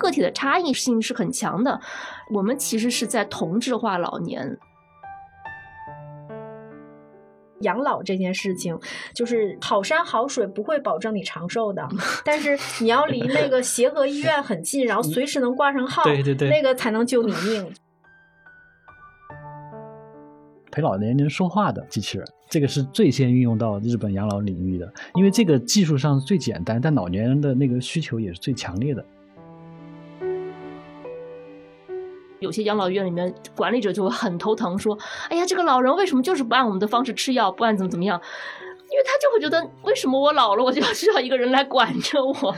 个体的差异性是很强的。我们其实是在同质化老年。养老这件事情，就是好山好水不会保证你长寿的，但是你要离那个协和医院很近，然后随时能挂上号，对对对，那个才能救你命。陪老年人说话的机器人，这个是最先运用到日本养老领域的，因为这个技术上最简单，但老年人的那个需求也是最强烈的。有些养老院里面管理者就会很头疼，说：“哎呀，这个老人为什么就是不按我们的方式吃药，不按怎么怎么样？”因为他就会觉得，为什么我老了我就要需要一个人来管着我？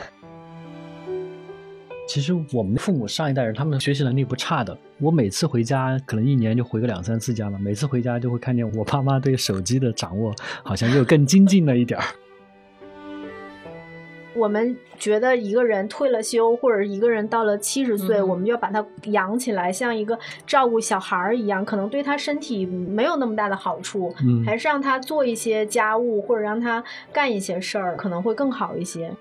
其实我们父母上一代人，他们的学习能力不差的。我每次回家，可能一年就回个两三次家了，每次回家就会看见我爸妈对手机的掌握好像又更精进了一点儿。我们觉得一个人退了休，或者一个人到了七十岁，我们就要把他养起来，像一个照顾小孩儿一样，可能对他身体没有那么大的好处，还是让他做一些家务，或者让他干一些事儿，可能会更好一些。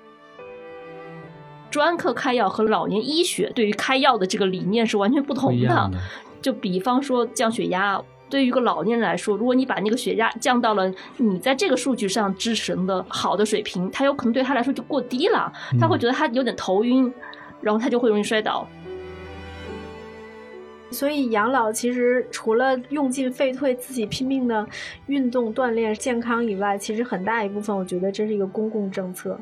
专科开药和老年医学对于开药的这个理念是完全不同的。就比方说降血压。对于一个老年人来说，如果你把那个血压降到了你在这个数据上支持的好的水平，他有可能对他来说就过低了，他会觉得他有点头晕，然后他就会容易摔倒。所以养老其实除了用尽废退自己拼命的运动锻炼健康以外，其实很大一部分我觉得这是一个公共政策。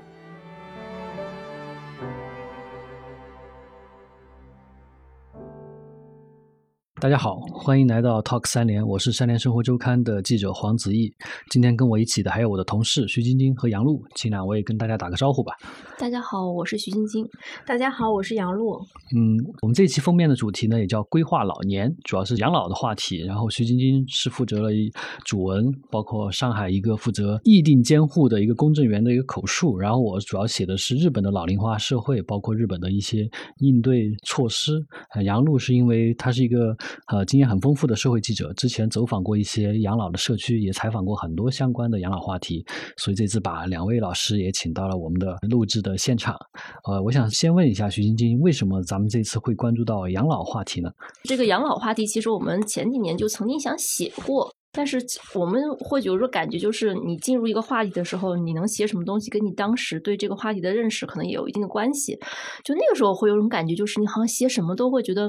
大家好，欢迎来到 Talk 三联，我是三联生活周刊的记者黄子毅。今天跟我一起的还有我的同事徐晶晶和杨璐，请两位跟大家打个招呼吧。大家好，我是徐晶晶。大家好，我是杨璐。嗯，我们这期封面的主题呢也叫规划老年，主要是养老的话题。然后徐晶晶是负责了一主文，包括上海一个负责议定监护的一个公证员的一个口述。然后我主要写的是日本的老龄化社会，包括日本的一些应对措施。杨璐是因为他是一个。呃，经验很丰富的社会记者，之前走访过一些养老的社区，也采访过很多相关的养老话题，所以这次把两位老师也请到了我们的录制的现场。呃，我想先问一下徐晶晶，为什么咱们这次会关注到养老话题呢？这个养老话题，其实我们前几年就曾经想写过。但是我们会有时候感觉，就是你进入一个话题的时候，你能写什么东西，跟你当时对这个话题的认识可能也有一定的关系。就那个时候会有种感觉，就是你好像写什么都会觉得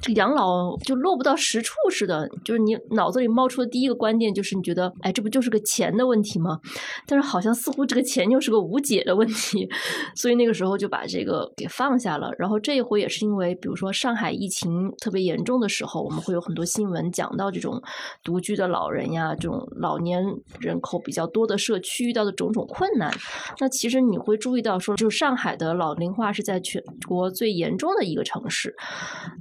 这个养老就落不到实处似的。就是你脑子里冒出的第一个观点就是，你觉得哎，这不就是个钱的问题吗？但是好像似乎这个钱又是个无解的问题，所以那个时候就把这个给放下了。然后这一回也是因为，比如说上海疫情特别严重的时候，我们会有很多新闻讲到这种独居的老。老人呀，这种老年人口比较多的社区遇到的种种困难，那其实你会注意到，说就上海的老龄化是在全国最严重的一个城市。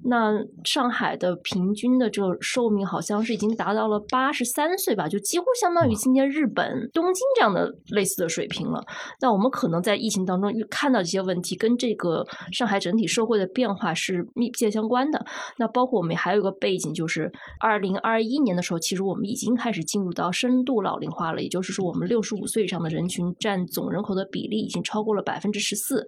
那上海的平均的这个寿命好像是已经达到了八十三岁吧，就几乎相当于今天日本东京这样的类似的水平了。那我们可能在疫情当中看到这些问题，跟这个上海整体社会的变化是密切相关的。那包括我们还有一个背景，就是二零二一年的时候，其实我们。已经开始进入到深度老龄化了，也就是说，我们六十五岁以上的人群占总人口的比例已经超过了百分之十四。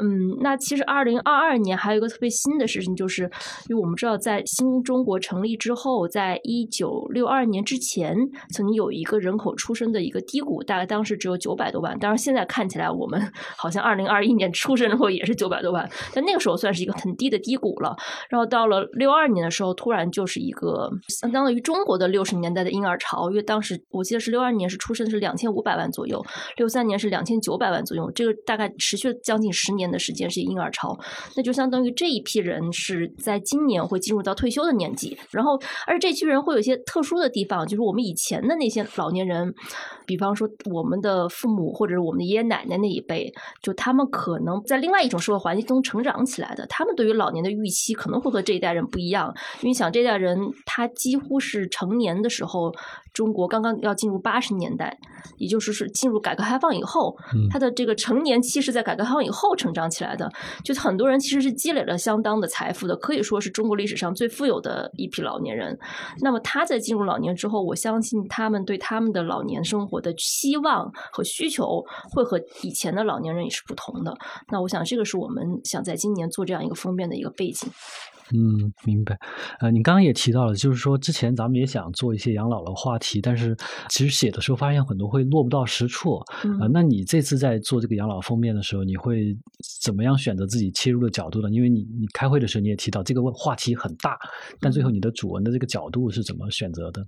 嗯，那其实二零二二年还有一个特别新的事情，就是因为我们知道，在新中国成立之后，在一九六二年之前，曾经有一个人口出生的一个低谷，大概当时只有九百多万。当然，现在看起来我们 好像二零二一年出生人口也是九百多万，但那个时候算是一个很低的低谷了。然后到了六二年的时候，突然就是一个相当于中国的六十年。年代的婴儿潮，因为当时我记得是六二年是出生是两千五百万左右，六三年是两千九百万左右，这个大概持续了将近十年的时间是婴儿潮，那就相当于这一批人是在今年会进入到退休的年纪，然后而这批人会有一些特殊的地方，就是我们以前的那些老年人，比方说我们的父母或者是我们的爷爷奶奶那一辈，就他们可能在另外一种社会环境中成长起来的，他们对于老年的预期可能会和这一代人不一样，因为想这一代人他几乎是成年的。时候中国刚刚要进入八十年代，也就是是进入改革开放以后，他的这个成年期是在改革开放以后成长起来的。就很多人其实是积累了相当的财富的，可以说是中国历史上最富有的一批老年人。那么他在进入老年之后，我相信他们对他们的老年生活的期望和需求会和以前的老年人也是不同的。那我想这个是我们想在今年做这样一个封面的一个背景。嗯，明白。呃，你刚刚也提到了，就是说之前咱们也想做一些养老的话题，但是其实写的时候发现很多会落不到实处。呃，那你这次在做这个养老封面的时候，你会怎么样选择自己切入的角度呢？因为你你开会的时候你也提到这个问话题很大，但最后你的主文的这个角度是怎么选择的？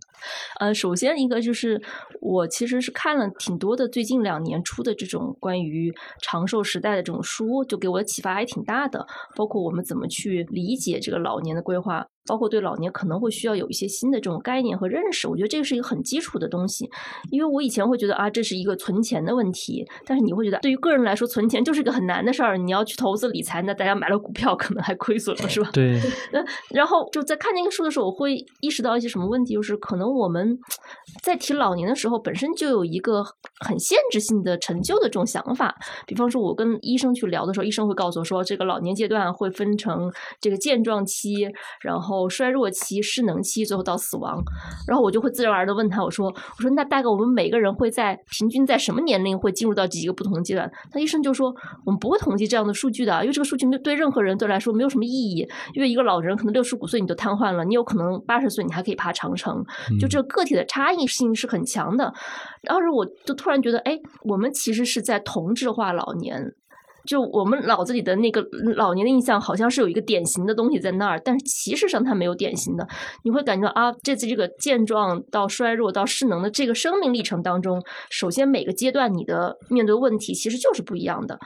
呃，首先一个就是我其实是看了挺多的最近两年出的这种关于长寿时代的这种书，就给我的启发还挺大的，包括我们怎么去理解这。这个老年的规划。包括对老年可能会需要有一些新的这种概念和认识，我觉得这个是一个很基础的东西。因为我以前会觉得啊，这是一个存钱的问题，但是你会觉得对于个人来说，存钱就是一个很难的事儿。你要去投资理财，那大家买了股票可能还亏损了，是吧？对。那然后就在看那个书的时候，我会意识到一些什么问题，就是可能我们在提老年的时候，本身就有一个很限制性的陈旧的这种想法。比方说，我跟医生去聊的时候，医生会告诉我说，这个老年阶段会分成这个健壮期，然后。衰弱期、失能期，最后到死亡，然后我就会自然而然的问他，我说：“我说那大概我们每个人会在平均在什么年龄会进入到几个不同的阶段？”他医生就说：“我们不会统计这样的数据的，因为这个数据对任何人都来说没有什么意义。因为一个老人可能六十五岁你都瘫痪了，你有可能八十岁你还可以爬长城，就这个个体的差异性是很强的。当时我就突然觉得，哎，我们其实是在同质化老年。”就我们脑子里的那个老年的印象，好像是有一个典型的东西在那儿，但是其实上它没有典型的。你会感觉啊，这次这个健壮到衰弱到失能的这个生命历程当中，首先每个阶段你的面对问题其实就是不一样的。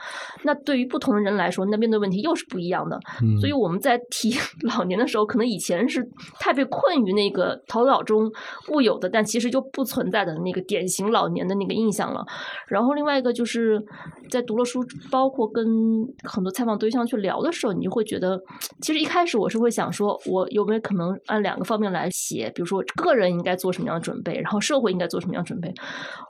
那对于不同的人来说，那面对问题又是不一样的。所以我们在提 老年的时候，可能以前是太被困于那个头脑中固有的，但其实就不存在的那个典型老年的那个印象了。然后另外一个就是在读了书，包括。跟很多采访对象去聊的时候，你就会觉得，其实一开始我是会想说，我有没有可能按两个方面来写，比如说个人应该做什么样的准备，然后社会应该做什么样的准备。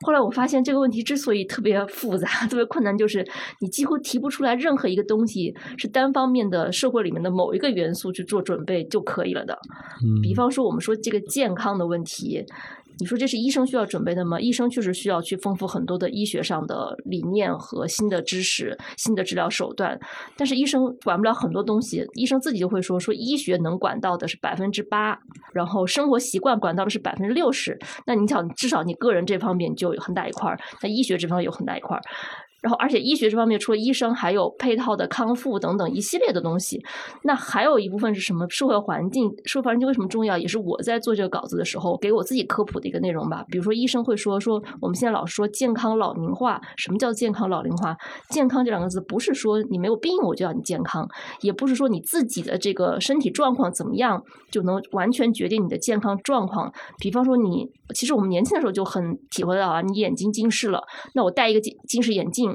后来我发现这个问题之所以特别复杂、特别困难，就是你几乎提不出来任何一个东西是单方面的社会里面的某一个元素去做准备就可以了的。比方说我们说这个健康的问题。你说这是医生需要准备的吗？医生确实需要去丰富很多的医学上的理念和新的知识、新的治疗手段，但是医生管不了很多东西。医生自己就会说，说医学能管到的是百分之八，然后生活习惯管到的是百分之六十。那你想，至少你个人这方面就有很大一块儿，那医学这方面有很大一块儿。然后，而且医学这方面，除了医生，还有配套的康复等等一系列的东西。那还有一部分是什么？社会环境，社会环境为什么重要？也是我在做这个稿子的时候给我自己科普的一个内容吧。比如说，医生会说说，我们现在老说健康老龄化，什么叫健康老龄化？健康这两个字不是说你没有病我就要你健康，也不是说你自己的这个身体状况怎么样就能完全决定你的健康状况。比方说，你其实我们年轻的时候就很体会到啊，你眼睛近视了，那我戴一个近近视眼镜。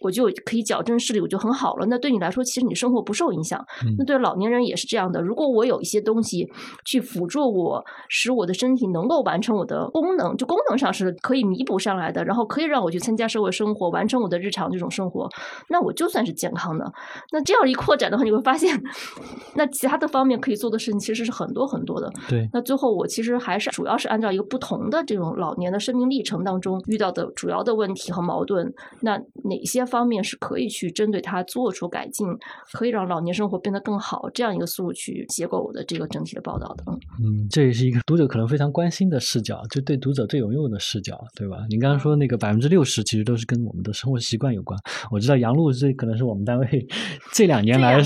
我就可以矫正视力，我就很好了。那对你来说，其实你生活不受影响。那对老年人也是这样的。如果我有一些东西去辅助我，使我的身体能够完成我的功能，就功能上是可以弥补上来的，然后可以让我去参加社会生活，完成我的日常这种生活，那我就算是健康的。那这样一扩展的话，你会发现，那其他的方面可以做的事情其实是很多很多的。对。那最后我其实还是主要是按照一个不同的这种老年的生命历程当中遇到的主要的问题和矛盾，那哪些？方面是可以去针对它做出改进，可以让老年生活变得更好，这样一个思路去结构我的这个整体的报道的。嗯，这也是一个读者可能非常关心的视角，就对读者最有用的视角，对吧？您刚刚说那个百分之六十其实都是跟我们的生活习惯有关。我知道杨璐这可能是我们单位 这两年来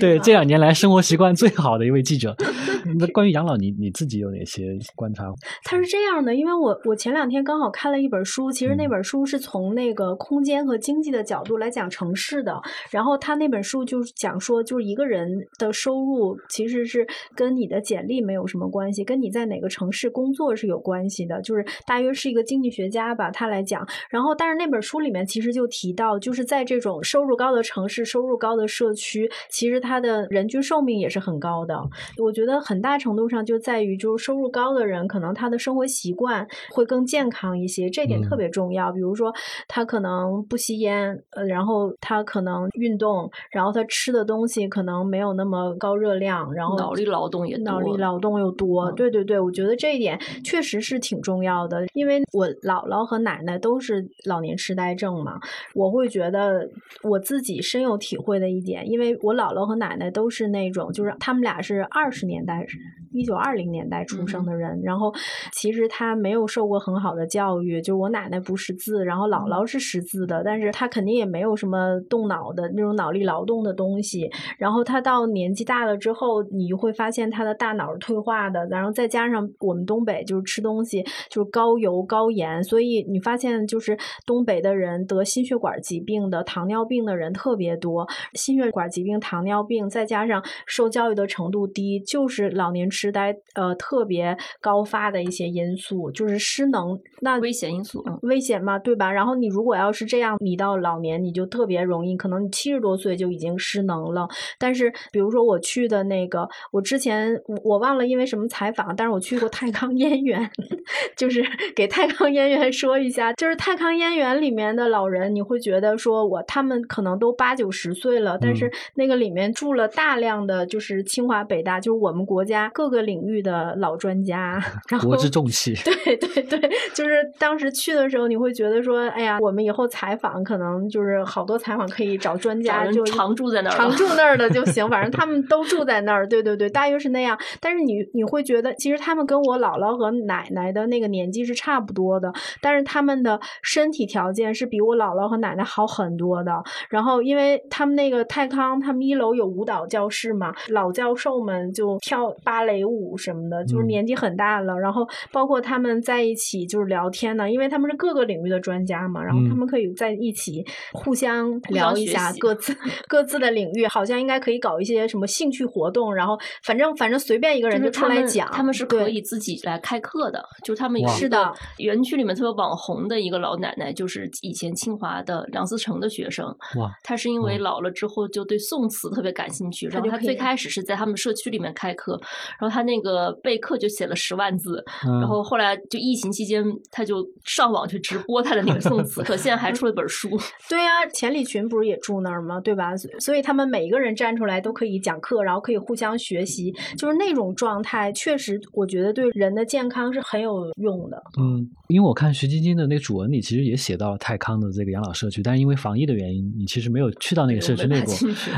对这两年来生活习惯最好的一位记者。那关于养老，你你自己有哪些观察？他是这样的，因为我我前两天刚好看了一本书，其实那本书是从那个空间和经济的。角度来讲城市的。然后他那本书就是讲说，就是一个人的收入其实是跟你的简历没有什么关系，跟你在哪个城市工作是有关系的。就是大约是一个经济学家吧，他来讲。然后，但是那本书里面其实就提到，就是在这种收入高的城市、收入高的社区，其实他的人均寿命也是很高的。我觉得很大程度上就在于，就是收入高的人，可能他的生活习惯会更健康一些，这点特别重要。比如说，他可能不吸烟，呃，然后他可能运动，然后他吃的东西可能没有那么高热量，然后脑力劳动也脑力劳动又多。对对对，我觉得这一点确实是挺重要的，因为我姥姥和奶奶都是老年痴呆症嘛，我会觉得我自己深有体会的一点，因为我姥姥和奶奶都是那种，就是他们俩是二十年代。一九二零年代出生的人，然后其实他没有受过很好的教育，就我奶奶不识字，然后姥姥是识字的，但是他肯定也没有什么动脑的那种脑力劳动的东西。然后他到年纪大了之后，你会发现他的大脑是退化的，然后再加上我们东北就是吃东西就是高油高盐，所以你发现就是东北的人得心血管疾病的、糖尿病的人特别多。心血管疾病、糖尿病，再加上受教育的程度低，就是老年痴。痴呆呃特别高发的一些因素，就是失能，那危险因素，危险嘛，对吧？然后你如果要是这样，你到老年你就特别容易，可能你七十多岁就已经失能了。但是比如说我去的那个，我之前我忘了因为什么采访，但是我去过泰康燕园，就是给泰康燕园说一下，就是泰康燕园里面的老人，你会觉得说我他们可能都八九十岁了，但是那个里面住了大量的就是清华北大，就是我们国家各个。个领域的老专家，国之重器。对对对，就是当时去的时候，你会觉得说，哎呀，我们以后采访可能就是好多采访可以找专家，就常住在那儿，常住那儿的 就行，反正他们都住在那儿。对对对，大约是那样。但是你你会觉得，其实他们跟我姥姥和奶奶的那个年纪是差不多的，但是他们的身体条件是比我姥姥和奶奶好很多的。然后，因为他们那个泰康，他们一楼有舞蹈教室嘛，老教授们就跳芭蕾。舞什么的，就是年纪很大了，然后包括他们在一起就是聊天呢，因为他们是各个领域的专家嘛，然后他们可以在一起互相聊一下各自 各自的领域，好像应该可以搞一些什么兴趣活动，然后反正反正随便一个人就出来讲，他们是可以自己来开课的，就是他们是的园区里面特别网红的一个老奶奶，就是以前清华的梁思成的学生，哇，她是因为老了之后就对宋词特别感兴趣，然后她最开始是在他们社区里面开课，然后。她那个备课就写了十万字，然后后来就疫情期间，她就上网去直播她的那个宋词课，现在还出了本书。对呀，钱理群不是也住那儿吗？对吧？所以他们每一个人站出来都可以讲课，然后可以互相学习，就是那种状态，确实我觉得对人的健康是很有用的。嗯，因为我看徐晶晶的那个主文里，其实也写到了泰康的这个养老社区，但是因为防疫的原因，你其实没有去到那个社区内部。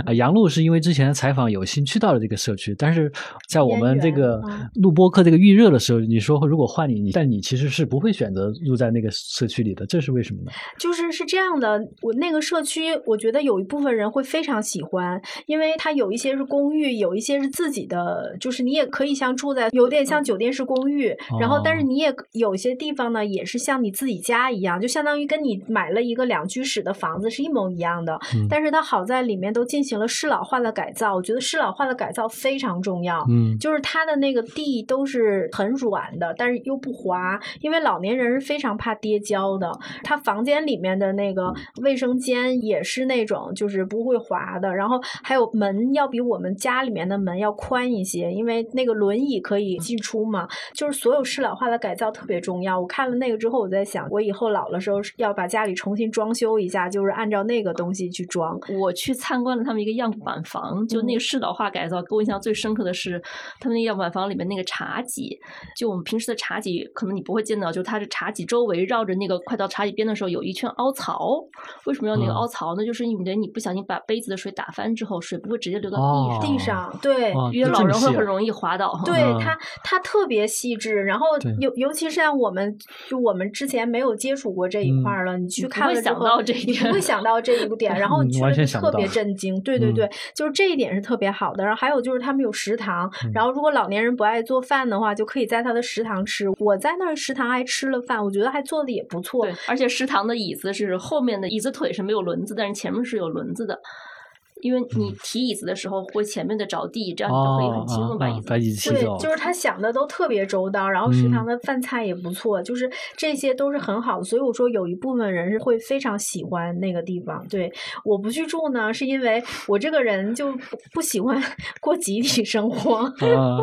啊，杨璐是因为之前的采访有幸去到了这个社区，但是在我们。这个录播课这个预热的时候，你说如果换你，你但你其实是不会选择住在那个社区里的，这是为什么呢？就是是这样的，我那个社区，我觉得有一部分人会非常喜欢，因为它有一些是公寓，有一些是自己的，就是你也可以像住在有点像酒店式公寓，然后但是你也有些地方呢，也是像你自己家一样，就相当于跟你买了一个两居室的房子是一模一样的。但是它好在里面都进行了适老化的改造，我觉得适老化的改造非常重要。嗯，就是它。它的那个地都是很软的，但是又不滑，因为老年人是非常怕跌跤的。他房间里面的那个卫生间也是那种就是不会滑的，然后还有门要比我们家里面的门要宽一些，因为那个轮椅可以进出嘛。就是所有适老化的改造特别重要。我看了那个之后，我在想，我以后老的时候要把家里重新装修一下，就是按照那个东西去装。我去参观了他们一个样板房，就那个适老化改造，给我印象最深刻的是他们那个。样板房里面那个茶几，就我们平时的茶几，可能你不会见到，就它的茶几周围绕着那个快到茶几边的时候有一圈凹槽。为什么要那个凹槽呢？就是因为你不小心把杯子的水打翻之后，水不会直接流到地上。地上对，因为老人会很容易滑倒。对它，它特别细致。然后尤尤其是像我们，就我们之前没有接触过这一块了，你去看了之后，你不会想到这一 点，然 后你觉得特别震惊。对对对，就是这一点是特别好的。然后还有就是他们有食堂，然后如果老老年人不爱做饭的话，就可以在他的食堂吃。我在那儿食堂还吃了饭，我觉得还做的也不错。对，而且食堂的椅子是后面的一椅子腿是没有轮子，但是前面是有轮子的。因为你提椅子的时候会前面的着地，这样你就可以很轻松把椅子把椅子对，就是他想的都特别周到，然后食堂的饭菜也不错，就是这些都是很好的。所以我说有一部分人是会非常喜欢那个地方。对，我不去住呢，是因为我这个人就不喜欢 过集体生活，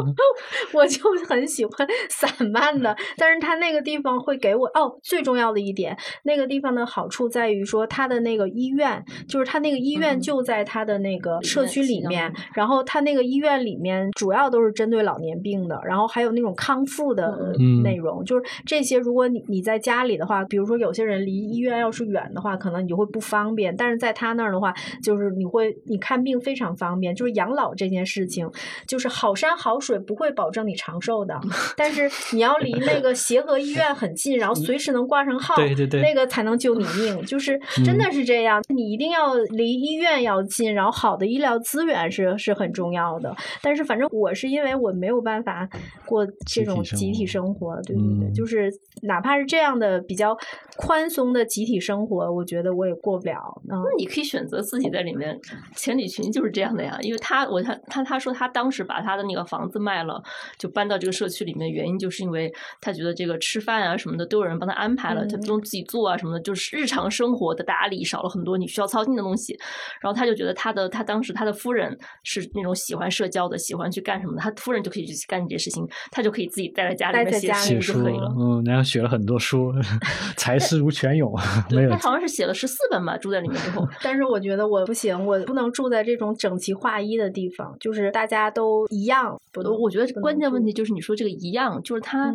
我就很喜欢散漫的。但是他那个地方会给我哦，最重要的一点，那个地方的好处在于说他的那个医院，就是他那个医院就在他。的那个社区里面，然后他那个医院里面主要都是针对老年病的，然后还有那种康复的内容，就是这些。如果你你在家里的话，比如说有些人离医院要是远的话，可能你就会不方便。但是在他那儿的话，就是你会你看病非常方便。就是养老这件事情，就是好山好水不会保证你长寿的，但是你要离那个协和医院很近，然后随时能挂上号，对对对，那个才能救你命。就是真的是这样，你一定要离医院要近。然后好的医疗资源是是很重要的，但是反正我是因为我没有办法过这种集体生活，对对对，就是哪怕是这样的比较宽松的集体生活，我觉得我也过不了。那你可以选择自己在里面，钱理群就是这样的呀，因为他我他他他说他当时把他的那个房子卖了，就搬到这个社区里面，原因就是因为他觉得这个吃饭啊什么的都有人帮他安排了，他不用自己做啊什么的，就是日常生活的打理少了很多你需要操心的东西，然后他就觉得他。他的他当时他的夫人是那种喜欢社交的，喜欢去干什么的，他夫人就可以去干这些事情，他就可以自己待在家里面写书就可以了。嗯，然后写了很多书，才思如泉涌。没有，他好像是写了十四本吧，住在里面之后。但是我觉得我不行，我不能住在这种整齐划一的地方，就是大家都一样。我我觉得关键问题就是你说这个一样，就是他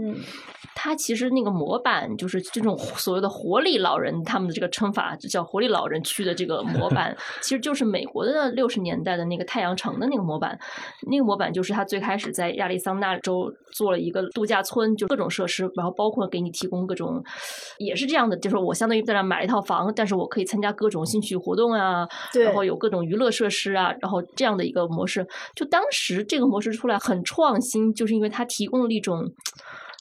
他其实那个模板就是这种所谓的活力老人，他们的这个称法叫活力老人区的这个模板，其实就是美国。我的六十年代的那个太阳城的那个模板，那个模板就是他最开始在亚利桑那州做了一个度假村，就各种设施，然后包括给你提供各种，也是这样的，就是我相当于在那买了一套房，但是我可以参加各种兴趣活动啊，然后有各种娱乐设施啊，然后这样的一个模式，就当时这个模式出来很创新，就是因为它提供了一种，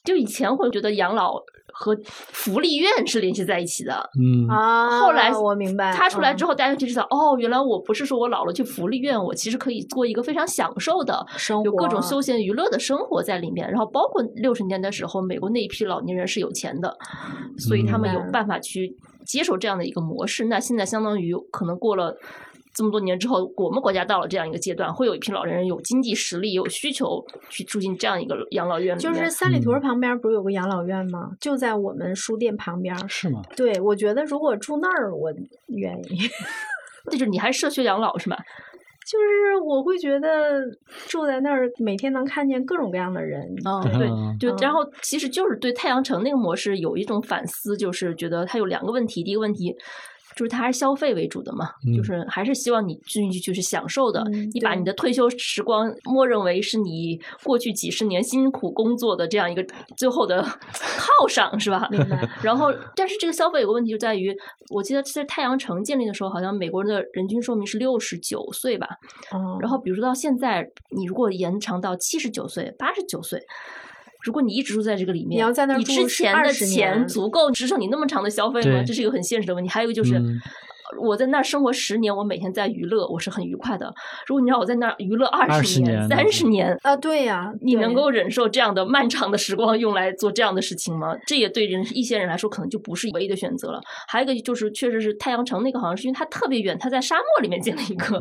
就以前会觉得养老。和福利院是联系在一起的，嗯啊，后来我明白，他出来之后，大家就知道，哦，原来我不是说我老了去福利院，我其实可以过一个非常享受的生活，有各种休闲娱乐的生活在里面。然后，包括六十年代时候，美国那一批老年人是有钱的，所以他们有办法去接受这样的一个模式。那现在相当于可能过了。这么多年之后，我们国家到了这样一个阶段，会有一批老年人有经济实力、有需求去住进这样一个养老院里就是三里屯旁边不是有个养老院吗？就在我们书店旁边。是吗？对，我觉得如果住那儿，我愿意。那就是你还社区养老是吧？就是我会觉得住在那儿，每天能看见各种各样的人。嗯，对，就然后其实就是对太阳城那个模式有一种反思，就是觉得它有两个问题。第一个问题。就是它还是消费为主的嘛，就是还是希望你进去就是享受的，你把你的退休时光默认为是你过去几十年辛苦工作的这样一个最后的犒赏，是吧？明白 然后，但是这个消费有个问题就在于，我记得在太阳城建立的时候，好像美国人的人均寿命是六十九岁吧？哦。然后，比如说到现在，你如果延长到七十九岁、八十九岁。如果你一直住在这个里面，你要在那你之前的钱足够支撑你那么长的消费吗？这是一个很现实的问题。还有一个就是。我在那儿生活十年，我每天在娱乐，我是很愉快的。如果你让我在那儿娱乐二十年、三十年啊，对呀，你能够忍受这样的漫长的时光用来做这样的事情吗？这也对人一些人来说，可能就不是唯一的选择了。还有一个就是，确实是太阳城那个，好像是因为它特别远，它在沙漠里面建了一个，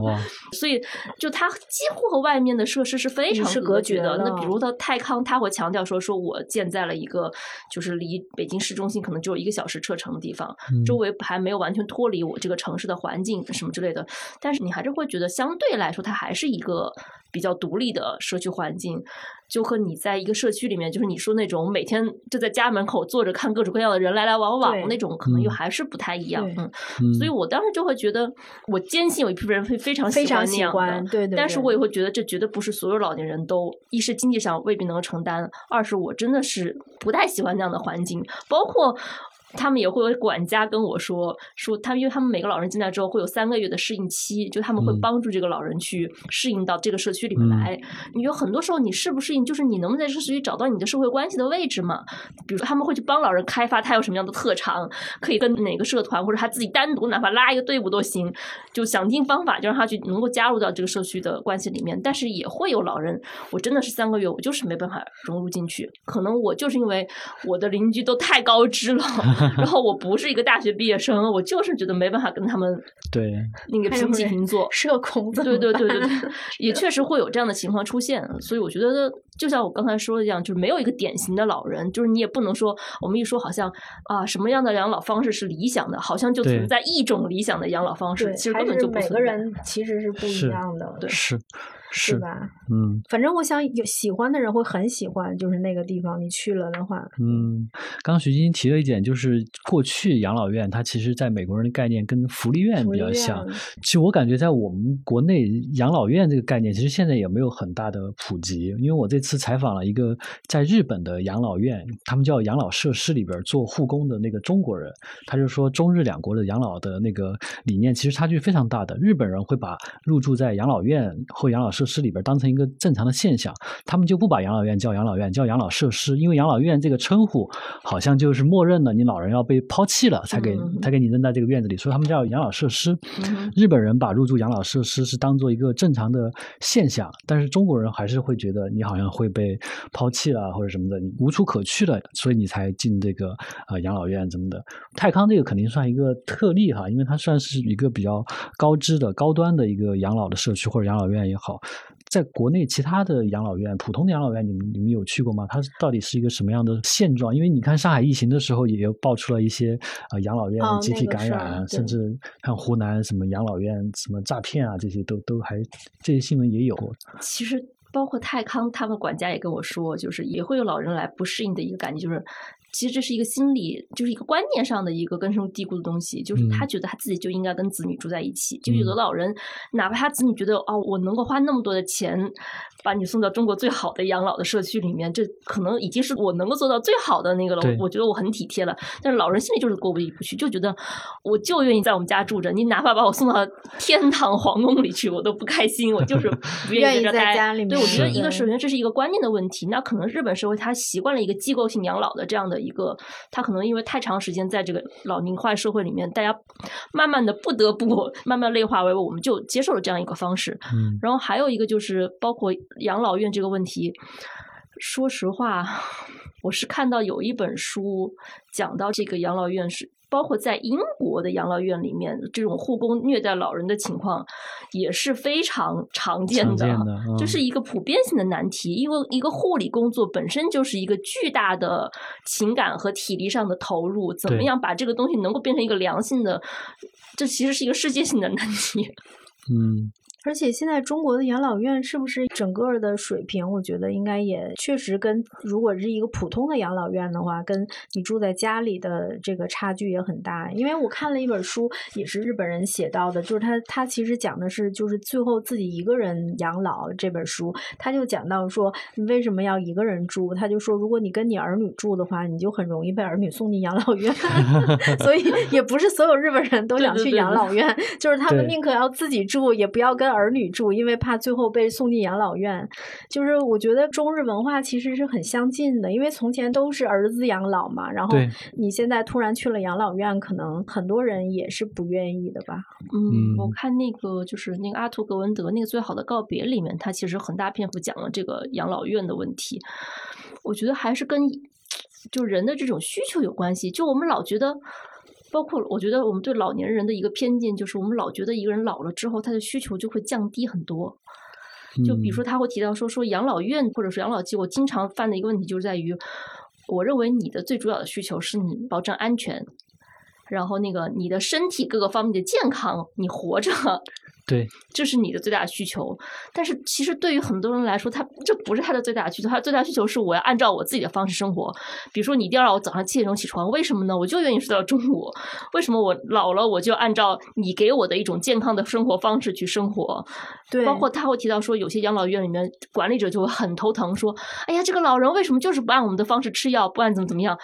所以就它几乎和外面的设施是非常隔绝的。那比如到泰康，他会强调说，说我建在了一个就是离北京市中心可能只有一个小时车程的地方，周围还没有完全脱离我这个。城市的环境什么之类的，但是你还是会觉得相对来说，它还是一个比较独立的社区环境，就和你在一个社区里面，就是你说那种每天就在家门口坐着看各种各样的人来来往往那种，可能又还是不太一样。嗯，所以我当时就会觉得，我坚信有一批人会非常喜欢那样的，对对。但是我也会觉得，这绝对不是所有老年人都，一是经济上未必能够承担，二是我真的是不太喜欢那样的环境，包括。他们也会有管家跟我说说，他们因为他们每个老人进来之后会有三个月的适应期，就他们会帮助这个老人去适应到这个社区里面来。你有很多时候你适不适应，就是你能不能在这个社区找到你的社会关系的位置嘛？比如说他们会去帮老人开发他有什么样的特长，可以跟哪个社团或者他自己单独哪怕拉一个队伍都行，就想尽方法就让他去能够加入到这个社区的关系里面。但是也会有老人，我真的是三个月我就是没办法融入进去，可能我就是因为我的邻居都太高知了。然后我不是一个大学毕业生，我就是觉得没办法跟他们 对那个平起平坐，社恐。对对对对对，也确实会有这样的情况出现。所以我觉得，就像我刚才说的一样，就是没有一个典型的老人，就是你也不能说我们一说好像啊什么样的养老方式是理想的，好像就存在一种理想的养老方式，其实根本就不每个人其实是不一样的，对是。是吧？嗯，反正我想有喜欢的人会很喜欢，就是那个地方，你去了的话。嗯，刚刚徐晶晶提了一点，就是过去养老院它其实在美国人的概念跟福利院比较像。其实我感觉在我们国内养老院这个概念，其实现在也没有很大的普及。因为我这次采访了一个在日本的养老院，他们叫养老设施里边做护工的那个中国人，他就说中日两国的养老的那个理念其实差距非常大的。日本人会把入住在养老院或养老设施里边当成一个正常的现象，他们就不把养老院叫养老院，叫养老设施，因为养老院这个称呼好像就是默认了你老人要被抛弃了才给才给你扔在这个院子里，所以他们叫养老设施。日本人把入住养老设施是当做一个正常的现象，但是中国人还是会觉得你好像会被抛弃了或者什么的，你无处可去了，所以你才进这个呃养老院怎么的。泰康这个肯定算一个特例哈，因为它算是一个比较高知的高端的一个养老的社区或者养老院也好。在国内其他的养老院，普通的养老院，你们你们有去过吗？它到底是一个什么样的现状？因为你看上海疫情的时候，也爆出了一些啊养老院集体感染，甚至看湖南什么养老院什么诈骗啊，这些都都还这些新闻也有。其实包括泰康，他们管家也跟我说，就是也会有老人来不适应的一个感觉，就是。其实这是一个心理，就是一个观念上的一个根深蒂固的东西，就是他觉得他自己就应该跟子女住在一起。就有的老人，哪怕他子女觉得哦，我能够花那么多的钱把你送到中国最好的养老的社区里面，这可能已经是我能够做到最好的那个了。我觉得我很体贴了，但是老人心里就是过不去，就觉得我就愿意在我们家住着，你哪怕把我送到天堂皇宫里去，我都不开心，我就是不愿意在家里面。对，我觉得一个首先这是一个观念的问题。那可能日本社会他习惯了一个机构性养老的这样的。一个，他可能因为太长时间在这个老龄化社会里面，大家慢慢的不得不慢慢内化为我们就接受了这样一个方式。嗯，然后还有一个就是包括养老院这个问题，说实话，我是看到有一本书讲到这个养老院是。包括在英国的养老院里面，这种护工虐待老人的情况也是非常常见的，这是一个普遍性的难题。因为一个护理工作本身就是一个巨大的情感和体力上的投入，怎么样把这个东西能够变成一个良性的，这其实是一个世界性的难题。嗯。而且现在中国的养老院是不是整个的水平？我觉得应该也确实跟如果是一个普通的养老院的话，跟你住在家里的这个差距也很大。因为我看了一本书，也是日本人写到的，就是他他其实讲的是就是最后自己一个人养老这本书，他就讲到说你为什么要一个人住？他就说如果你跟你儿女住的话，你就很容易被儿女送进养老院。所以也不是所有日本人都想去养老院，就是他们宁可要自己住，也不要跟。儿女住，因为怕最后被送进养老院。就是我觉得中日文化其实是很相近的，因为从前都是儿子养老嘛。然后你现在突然去了养老院，可能很多人也是不愿意的吧。嗯，我看那个就是那个阿图格文德那个《最好的告别》里面，他其实很大篇幅讲了这个养老院的问题。我觉得还是跟就人的这种需求有关系。就我们老觉得。包括我觉得我们对老年人的一个偏见，就是我们老觉得一个人老了之后，他的需求就会降低很多。就比如说他会提到说说养老院或者说养老机构经常犯的一个问题，就是在于，我认为你的最主要的需求是你保证安全，然后那个你的身体各个方面的健康，你活着。对，这是你的最大的需求，但是其实对于很多人来说，他这不是他的最大的需求，他最大需求是我要按照我自己的方式生活。比如说，你一定要让我早上七点钟起床，为什么呢？我就愿意睡到中午。为什么我老了我就按照你给我的一种健康的生活方式去生活？对，包括他会提到说，有些养老院里面管理者就会很头疼，说：“哎呀，这个老人为什么就是不按我们的方式吃药，不按怎么怎么样？”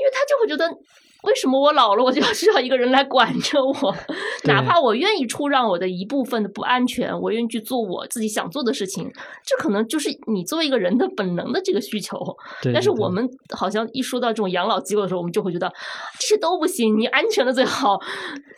因为他就会觉得。为什么我老了我就要需要一个人来管着我？哪怕我愿意出让我的一部分的不安全，我愿意去做我自己想做的事情，这可能就是你作为一个人的本能的这个需求。对但是我们好像一说到这种养老机构的时候，我们就会觉得这些都不行，你安全的最好，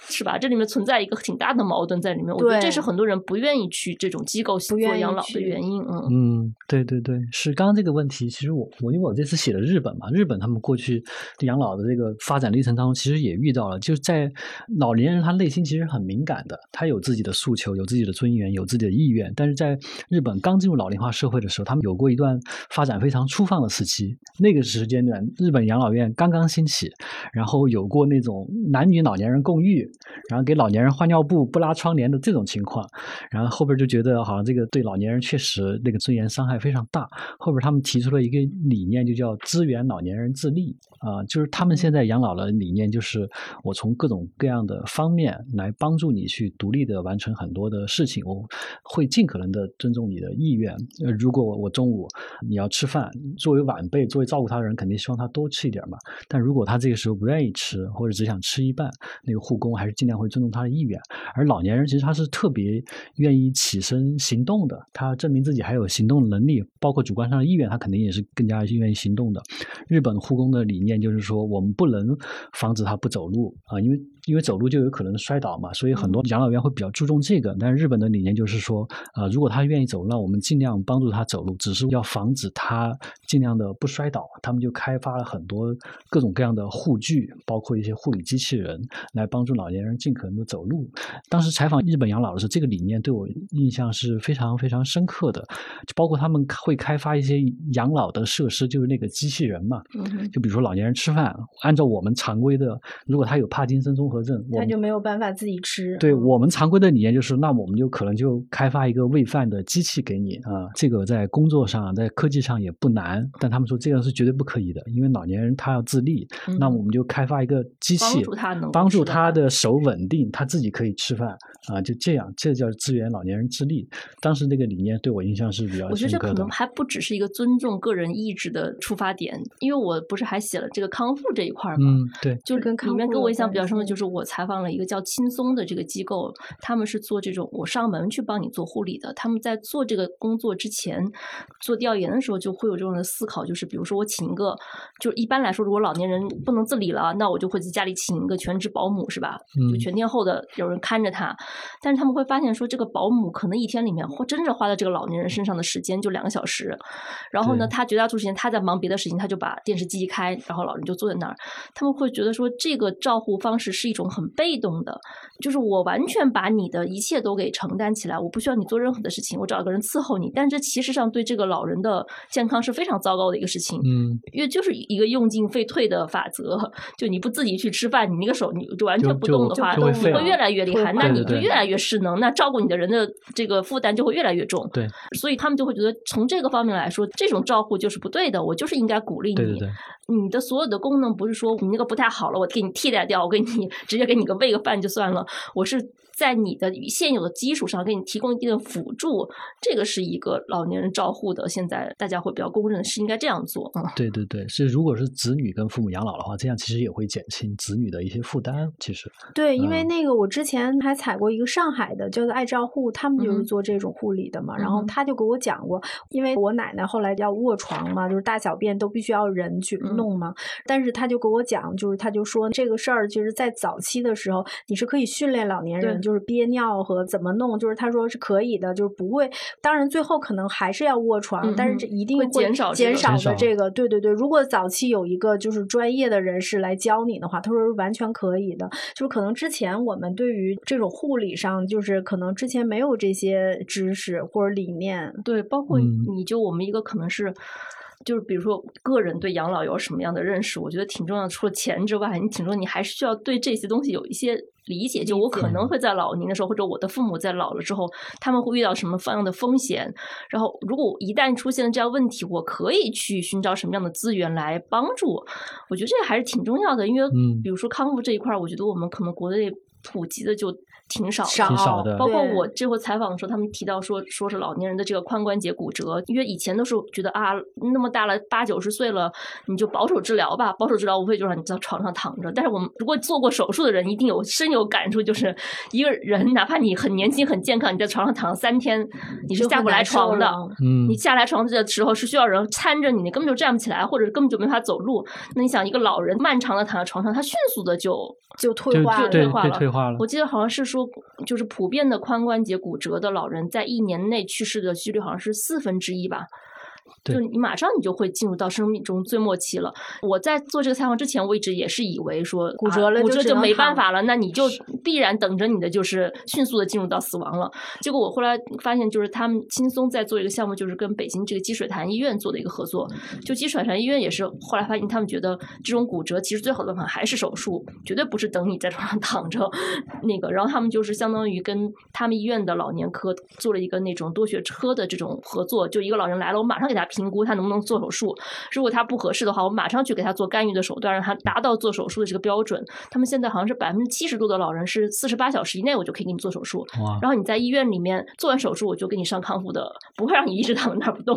是吧？这里面存在一个挺大的矛盾在里面。我觉得这是很多人不愿意去这种机构做养老的原因。嗯嗯，对对对，是刚刚这个问题，其实我我因为我这次写的日本嘛，日本他们过去养老的这个发展历程当中，其实也遇到了，就是在老年人他内心其实很敏感的，他有自己的诉求，有自己的尊严，有自己的意愿。但是在日本刚进入老龄化社会的时候，他们有过一段发展非常粗放的时期，那个时间段日本养老院刚刚兴起，然后有过那种男女老年人共浴，然后给老年人换尿布不拉窗帘的这种情况，然后后边就觉得好像这个对老年人确实那个尊严伤害非常大，后边他们提出了一个理念，就叫支援老年人自立。啊，就是他们现在养老了的理念就是我从各种各样的方面来帮助你去独立的完成很多的事情，我会尽可能的尊重你的意愿。呃，如果我中午你要吃饭，作为晚辈，作为照顾他的人，肯定希望他多吃一点嘛。但如果他这个时候不愿意吃，或者只想吃一半，那个护工还是尽量会尊重他的意愿。而老年人其实他是特别愿意起身行动的，他证明自己还有行动能力，包括主观上的意愿，他肯定也是更加愿意行动的。日本护工的理念就是说，我们不能防止他不走路啊，因为。因为走路就有可能摔倒嘛，所以很多养老院会比较注重这个。但是日本的理念就是说，啊，如果他愿意走，那我们尽量帮助他走路，只是要防止他尽量的不摔倒。他们就开发了很多各种各样的护具，包括一些护理机器人，来帮助老年人尽可能的走路。当时采访日本养老的时候，这个理念对我印象是非常非常深刻的。就包括他们会开发一些养老的设施，就是那个机器人嘛，就比如说老年人吃饭，按照我们常规的，如果他有帕金森综合症，他就没有办法自己吃。对我们常规的理念就是，那我们就可能就开发一个喂饭的机器给你啊。这个在工作上，在科技上也不难。但他们说这样是绝对不可以的，因为老年人他要自立。那我们就开发一个机器，帮助他能帮助他的手稳定，他自己可以吃饭啊。就这样，这叫支援老年人自立。当时这个理念对我印象是比较深刻的。我觉得这可能还不只是一个尊重个人意志的出发点，因为我不是还写了这个康复这一块吗？嗯，对，就是跟里面给我印象比较深的就是我。采访了一个叫轻松的这个机构，他们是做这种我上门去帮你做护理的。他们在做这个工作之前，做调研的时候就会有这种的思考，就是比如说我请一个，就一般来说，如果老年人不能自理了，那我就会在家里请一个全职保姆，是吧？就全天候的有人看着他。但是他们会发现说，这个保姆可能一天里面花真正花在这个老年人身上的时间就两个小时，然后呢，他绝大多数时间他在忙别的事情，他就把电视机一开，然后老人就坐在那儿。他们会觉得说，这个照护方式是一种很。被动的，就是我完全把你的一切都给承担起来，我不需要你做任何的事情，我找一个人伺候你。但这其实上对这个老人的健康是非常糟糕的一个事情，嗯，因为就是一个用进废退的法则，就你不自己去吃饭，你那个手你就完全不动的话，你会越来越厉害，那你就越来越失能，那照顾你的人的这个负担就会越来越重。对，所以他们就会觉得从这个方面来说，这种照顾就是不对的，我就是应该鼓励你，你的所有的功能不是说你那个不太好了，我给你替代掉，我给你 直接给你个。喂个饭就算了，我是。在你的现有的基础上，给你提供一定的辅助，这个是一个老年人照护的。现在大家会比较公认是应该这样做啊。对对对，是如果是子女跟父母养老的话，这样其实也会减轻子女的一些负担。其实对，因为那个我之前还采过一个上海的叫做爱照护，他们就是做这种护理的嘛。然后他就给我讲过，因为我奶奶后来要卧床嘛，就是大小便都必须要人去弄嘛。但是他就给我讲，就是他就说这个事儿，就是在早期的时候，你是可以训练老年人就。就是憋尿和怎么弄，就是他说是可以的，就是不会。当然最后可能还是要卧床，但是这一定会减少减少的这个。对对对，如果早期有一个就是专业的人士来教你的话，他说是完全可以的。就是可能之前我们对于这种护理上，就是可能之前没有这些知识或者理念。对，包括你就我们一个可能是。就是比如说，个人对养老有什么样的认识？我觉得挺重要的。除了钱之外，你挺重要，你还是需要对这些东西有一些理解。就我可能会在老年的时候，或者我的父母在老了之后，他们会遇到什么样的风险？然后，如果一旦出现了这样问题，我可以去寻找什么样的资源来帮助？我觉得这个还是挺重要的。因为，比如说康复这一块，我觉得我们可能国内。普及的就。挺少，挺少的。包括我这回采访的时候，他们提到说，说是老年人的这个髋关节骨折，因为以前都是觉得啊，那么大了八九十岁了，你就保守治疗吧，保守治疗无非就让你在床上躺着。但是我们如果做过手术的人，一定有深有感触，就是一个人哪怕你很年轻很健康，你在床上躺了三天，你是下不来床的。嗯，你下来床的时候是需要人搀着你，你根本就站不起来，或者根本就没法走路。那你想，一个老人漫长的躺在床上，他迅速的就就退化，就退化了。退化了。我记得好像是说，就是普遍的髋关节骨折的老人，在一年内去世的几率好像是四分之一吧。就你马上你就会进入到生命中最末期了。我在做这个采访之前，我一直也是以为说骨折了，骨折就没办法了，那你就必然等着你的就是迅速的进入到死亡了。结果我后来发现，就是他们轻松在做一个项目，就是跟北京这个积水潭医院做的一个合作。就积水潭医院也是后来发现，他们觉得这种骨折其实最好的办法还是手术，绝对不是等你在床上躺着那个。然后他们就是相当于跟他们医院的老年科做了一个那种多学科的这种合作，就一个老人来了，我马上给他。评估他能不能做手术，如果他不合适的话，我马上去给他做干预的手段，让他达到做手术的这个标准。他们现在好像是百分之七十多的老人是四十八小时以内我就可以给你做手术，然后你在医院里面做完手术，我就给你上康复的，不会让你一直躺在那儿不动，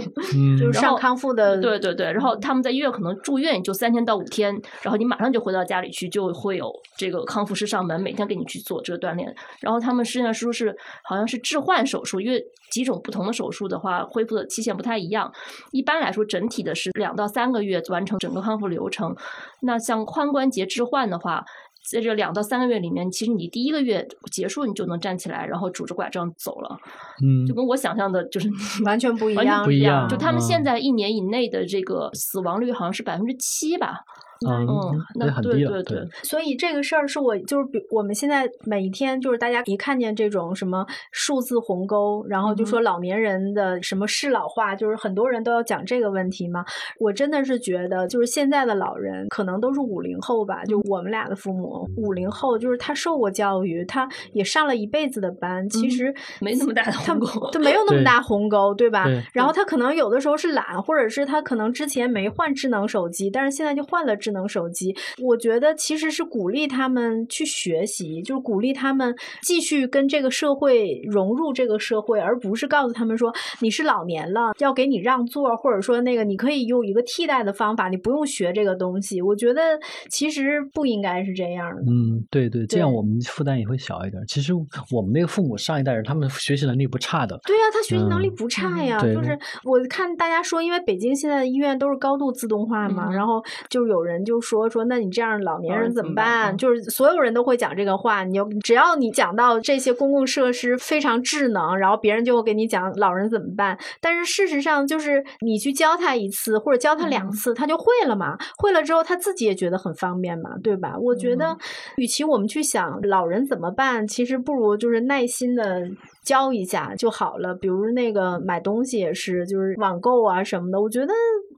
就是上康复的。对对对，然后他们在医院可能住院就三天到五天，然后你马上就回到家里去，就会有这个康复师上门，每天给你去做这个锻炼。然后他们实际上说是好像是置换手术，因为几种不同的手术的话，恢复的期限不太一样。一般来说，整体的是两到三个月完成整个康复流程。那像髋关节置换的话，在这两到三个月里面，其实你第一个月结束，你就能站起来，然后拄着拐杖走了。嗯，就跟我想象的，就是 完全不一样，不一样。就他们现在一年以内的这个死亡率好像是百分之七吧。嗯，那很低了。对，所以这个事儿是我就是比我们现在每一天就是大家一看见这种什么数字鸿沟，然后就说老年人的什么适老化，就是很多人都要讲这个问题嘛。我真的是觉得，就是现在的老人可能都是五零后吧，就我们俩的父母五零后，就是他受过教育，他也上了一辈子的班，其实没那么大的鸿沟，他没有那么大鸿沟，对吧？然后他可能有的时候是懒，或者是他可能之前没换智能手机，但是现在就换了智。能手机，我觉得其实是鼓励他们去学习，就是鼓励他们继续跟这个社会融入这个社会，而不是告诉他们说你是老年了要给你让座，或者说那个你可以用一个替代的方法，你不用学这个东西。我觉得其实不应该是这样的。嗯，对对，这样我们负担也会小一点。其实我们那个父母上一代人，他们学习能力不差的。对呀，他学习能力不差呀。就是我看大家说，因为北京现在的医院都是高度自动化嘛，然后就有人。就说说，那你这样老年人怎么办？就是所有人都会讲这个话。你就只要你讲到这些公共设施非常智能，然后别人就会给你讲老人怎么办。但是事实上，就是你去教他一次或者教他两次，他就会了嘛。会了之后，他自己也觉得很方便嘛，对吧？我觉得，与其我们去想老人怎么办，其实不如就是耐心的教一下就好了。比如那个买东西也是，就是网购啊什么的，我觉得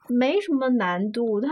没什么难度。他。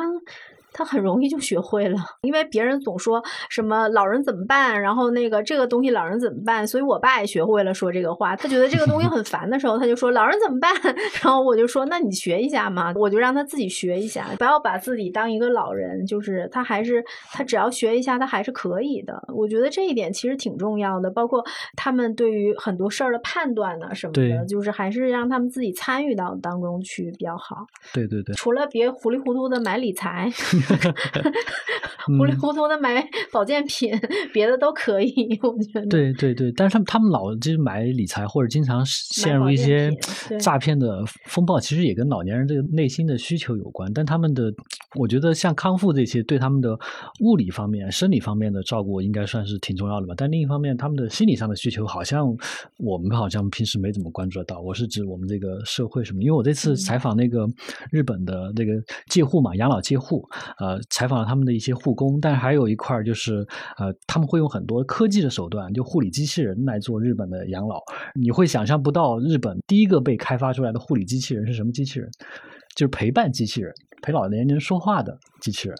他很容易就学会了，因为别人总说什么老人怎么办，然后那个这个东西老人怎么办，所以我爸也学会了说这个话。他觉得这个东西很烦的时候，他就说老人怎么办，然后我就说那你学一下嘛，我就让他自己学一下，不要把自己当一个老人，就是他还是他只要学一下，他还是可以的。我觉得这一点其实挺重要的，包括他们对于很多事儿的判断呢什么的，就是还是让他们自己参与到当中去比较好。对对对，除了别糊里糊涂的买理财。糊里糊涂的买保健品，别的都可以，我觉得。对对对，但是他们他们老就是买理财，或者经常陷入一些诈骗的风暴，其实也跟老年人这个内心的需求有关。但他们的，我觉得像康复这些，对他们的物理方面、生理方面的照顾，应该算是挺重要的吧。但另一方面，他们的心理上的需求，好像我们好像平时没怎么关注得到。我是指我们这个社会什么？因为我这次采访那个日本的那个介护嘛，养老介护。呃，采访了他们的一些护工，但是还有一块就是，呃，他们会用很多科技的手段，就护理机器人来做日本的养老。你会想象不到，日本第一个被开发出来的护理机器人是什么机器人？就是陪伴机器人，陪老年人说话的机器人。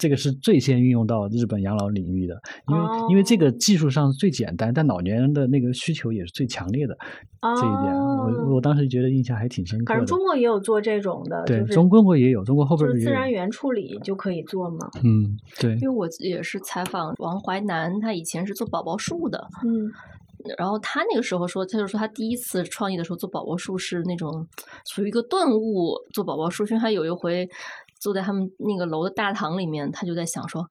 这个是最先运用到日本养老领域的，因为因为这个技术上最简单，但老年人的那个需求也是最强烈的这一点，我我当时觉得印象还挺深刻。反正中国也有做这种的，对，中国也有，中国后边自然源处理就可以做嘛。嗯，对。因为我也是采访王淮南，他以前是做宝宝树的，嗯。然后他那个时候说，他就说他第一次创业的时候做宝宝树是那种属于一个顿悟做宝宝树，因为他有一回坐在他们那个楼的大堂里面，他就在想说。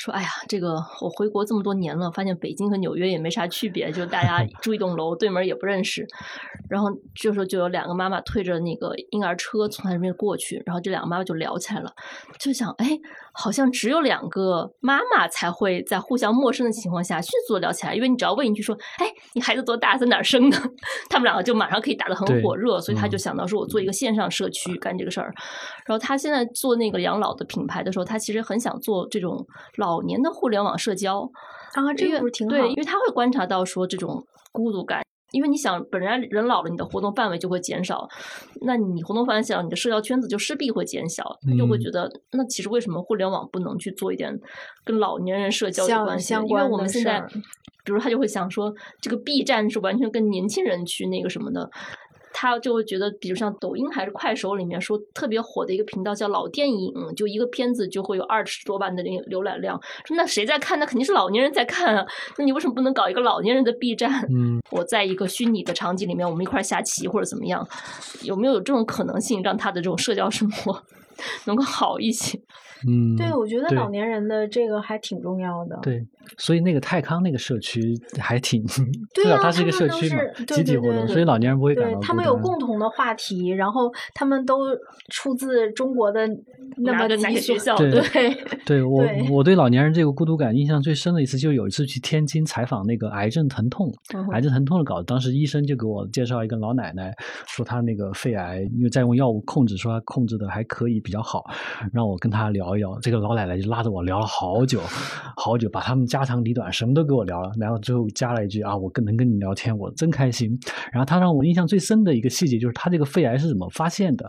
说哎呀，这个我回国这么多年了，发现北京和纽约也没啥区别，就大家 住一栋楼，对门也不认识。然后这时候就有两个妈妈推着那个婴儿车从他那边过去，然后这两个妈妈就聊起来了，就想哎，好像只有两个妈妈才会在互相陌生的情况下迅速的聊起来，因为你只要问一句说，哎，你孩子多大，在哪儿生的，他们两个就马上可以打得很火热。所以他就想到说我做一个线上社区干这个事儿。然后他现在做那个养老的品牌的时候，他其实很想做这种老。老年的互联网社交啊，这个不是挺好？对，因为他会观察到说这种孤独感，因为你想，本来人老了，你的活动范围就会减少，那你活动范围小，你的社交圈子就势必会减小，他就会觉得，那其实为什么互联网不能去做一点跟老年人社交的关系？因为我们现在，比如他就会想说，这个 B 站是完全跟年轻人去那个什么的。他就会觉得，比如像抖音还是快手里面说特别火的一个频道叫老电影，就一个片子就会有二十多万的那个浏览量。说那谁在看？那肯定是老年人在看啊。那你为什么不能搞一个老年人的 B 站？嗯，我在一个虚拟的场景里面，我们一块下棋或者怎么样？有没有这种可能性，让他的这种社交生活 能够好一些？嗯，对，我觉得老年人的这个还挺重要的。对。所以那个泰康那个社区还挺，对啊，它是一个社区嘛，集体活动，所以老年人不会感到他们有共同的话题，然后他们都出自中国的那么几个学校，对 对，我我对老年人这个孤独感印象最深的一次，就有一次去天津采访那个癌症疼痛，癌症疼痛的稿子，当时医生就给我介绍一个老奶奶，说她那个肺癌，因为在用药物控制，说她控制的还可以，比较好，让我跟她聊一聊。这个老奶奶就拉着我聊了好久好久，把他们家长里短什么都给我聊了，然后最后加了一句啊，我更能跟你聊天，我真开心。然后他让我印象最深的一个细节就是他这个肺癌是怎么发现的？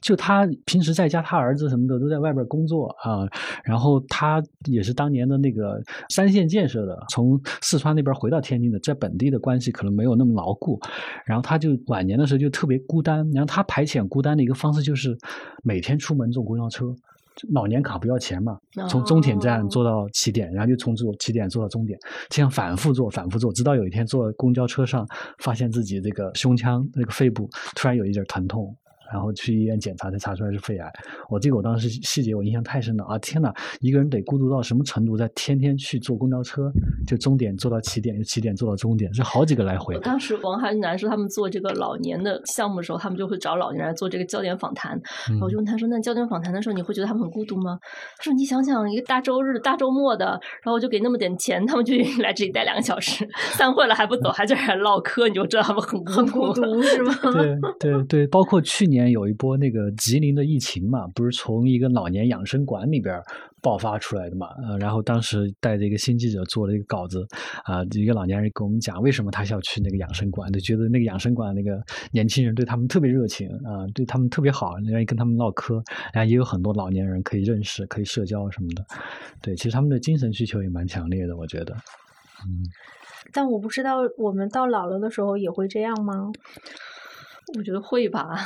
就他平时在家，他儿子什么的都在外边工作啊，然后他也是当年的那个三线建设的，从四川那边回到天津的，在本地的关系可能没有那么牢固。然后他就晚年的时候就特别孤单，然后他排遣孤单的一个方式就是每天出门坐公交车。老年卡不要钱嘛，从终点站坐到起点，然后就从坐起点坐到终点，这样反复坐，反复坐，直到有一天坐公交车上，发现自己这个胸腔那个肺部突然有一点疼痛。然后去医院检查，才查出来是肺癌。我这个我当时细节我印象太深了啊！天哪，一个人得孤独到什么程度，在天天去坐公交车，就终点坐到起点，起点坐到终点，是好几个来回。当时王海南说他们做这个老年的项目的时候，他们就会找老年人做这个焦点访谈。我就问他说：“那焦点访谈的时候，你会觉得他们很孤独吗？”他说：“你想想，一个大周日、大周末的，然后我就给那么点钱，他们就愿意来这里待两个小时，散会了还不走，还在这唠嗑，你就知道他们很很孤独，是吗？”对对对，包括去年。有一波那个吉林的疫情嘛，不是从一个老年养生馆里边爆发出来的嘛？呃，然后当时带着一个新记者做了一个稿子，啊，一个老年人跟我们讲为什么他要去那个养生馆，就觉得那个养生馆那个年轻人对他们特别热情啊，对他们特别好，愿意跟他们唠嗑，然后也有很多老年人可以认识、可以社交什么的。对，其实他们的精神需求也蛮强烈的，我觉得。嗯，但我不知道我们到老了的时候也会这样吗？我觉得会吧，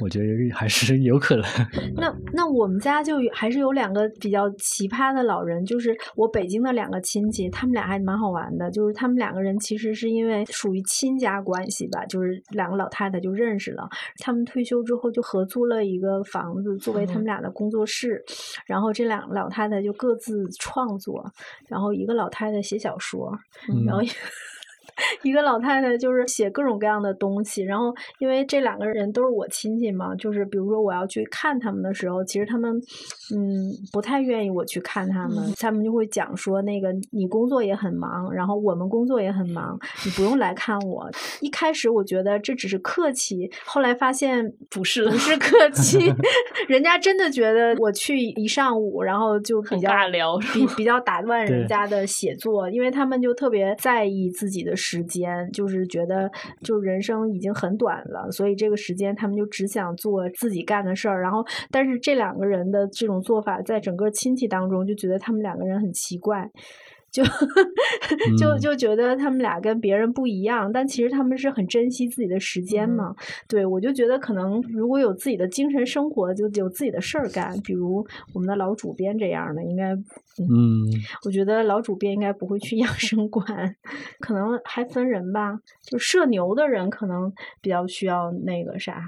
我觉得还是有可能。那那我们家就还是有两个比较奇葩的老人，就是我北京的两个亲戚，他们俩还蛮好玩的。就是他们两个人其实是因为属于亲家关系吧，就是两个老太太就认识了。他们退休之后就合租了一个房子作为他们俩的工作室，然后这两个老太太就各自创作，然后一个老太太写小说，然后。一个老太太就是写各种各样的东西，然后因为这两个人都是我亲戚嘛，就是比如说我要去看他们的时候，其实他们嗯不太愿意我去看他们，他们就会讲说那个你工作也很忙，然后我们工作也很忙，你不用来看我。一开始我觉得这只是客气，后来发现不是不是客气，人家真的觉得我去一上午，然后就比较聊，比比较打乱人家的写作，因为他们就特别在意自己的。时间，就是觉得就人生已经很短了，所以这个时间他们就只想做自己干的事儿。然后，但是这两个人的这种做法，在整个亲戚当中就觉得他们两个人很奇怪。就 就就觉得他们俩跟别人不一样，但其实他们是很珍惜自己的时间嘛。对我就觉得可能如果有自己的精神生活，就有自己的事儿干，比如我们的老主编这样的，应该嗯，我觉得老主编应该不会去 养生馆，可能还分人吧。就社牛的人可能比较需要那个啥，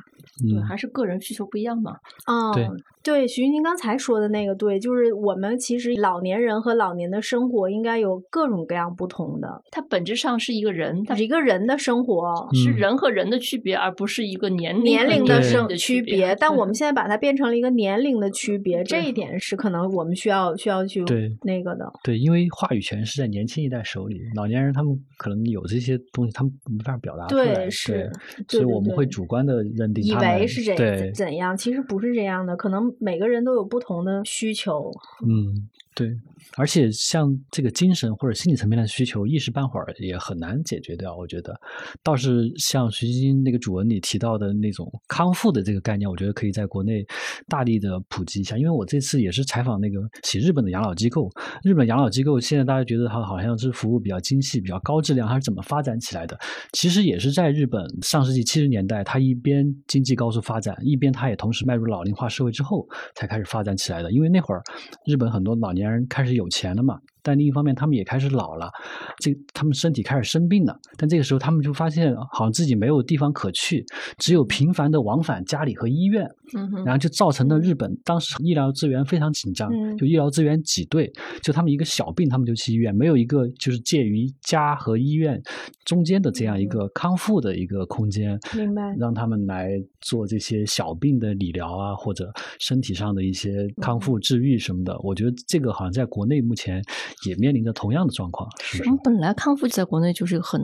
对，还是个人需求不一样嘛。啊，对。对，徐云刚才说的那个对，就是我们其实老年人和老年的生活应该有各种各样不同的。它本质上是一个人，它是一个人的生活，是人和人的区别，而不是一个年龄年龄的生区别。但我们现在把它变成了一个年龄的区别，这一点是可能我们需要需要去对那个的。对，因为话语权是在年轻一代手里，老年人他们可能有这些东西，他们没法表达出来。对，是，所以我们会主观的认定，以为是这怎样，其实不是这样的，可能每个人都有。不同的需求，嗯，对。而且像这个精神或者心理层面的需求，一时半会儿也很难解决掉。我觉得，倒是像徐晶晶那个主文里提到的那种康复的这个概念，我觉得可以在国内大力的普及一下。因为我这次也是采访那个写日本的养老机构，日本养老机构现在大家觉得它好像是服务比较精细、比较高质量，它是怎么发展起来的？其实也是在日本上世纪七十年代，它一边经济高速发展，一边它也同时迈入老龄化社会之后才开始发展起来的。因为那会儿日本很多老年人开始。有钱了嘛？但另一方面，他们也开始老了，这他们身体开始生病了。但这个时候，他们就发现好像自己没有地方可去，只有频繁的往返家里和医院。嗯然后就造成了日本当时医疗资源非常紧张，就医疗资源挤兑。就他们一个小病，他们就去医院，没有一个就是介于家和医院中间的这样一个康复的一个空间。明白。让他们来做这些小病的理疗啊，或者身体上的一些康复治愈什么的。我觉得这个好像在国内目前。也面临着同样的状况。我们本来康复在国内就是很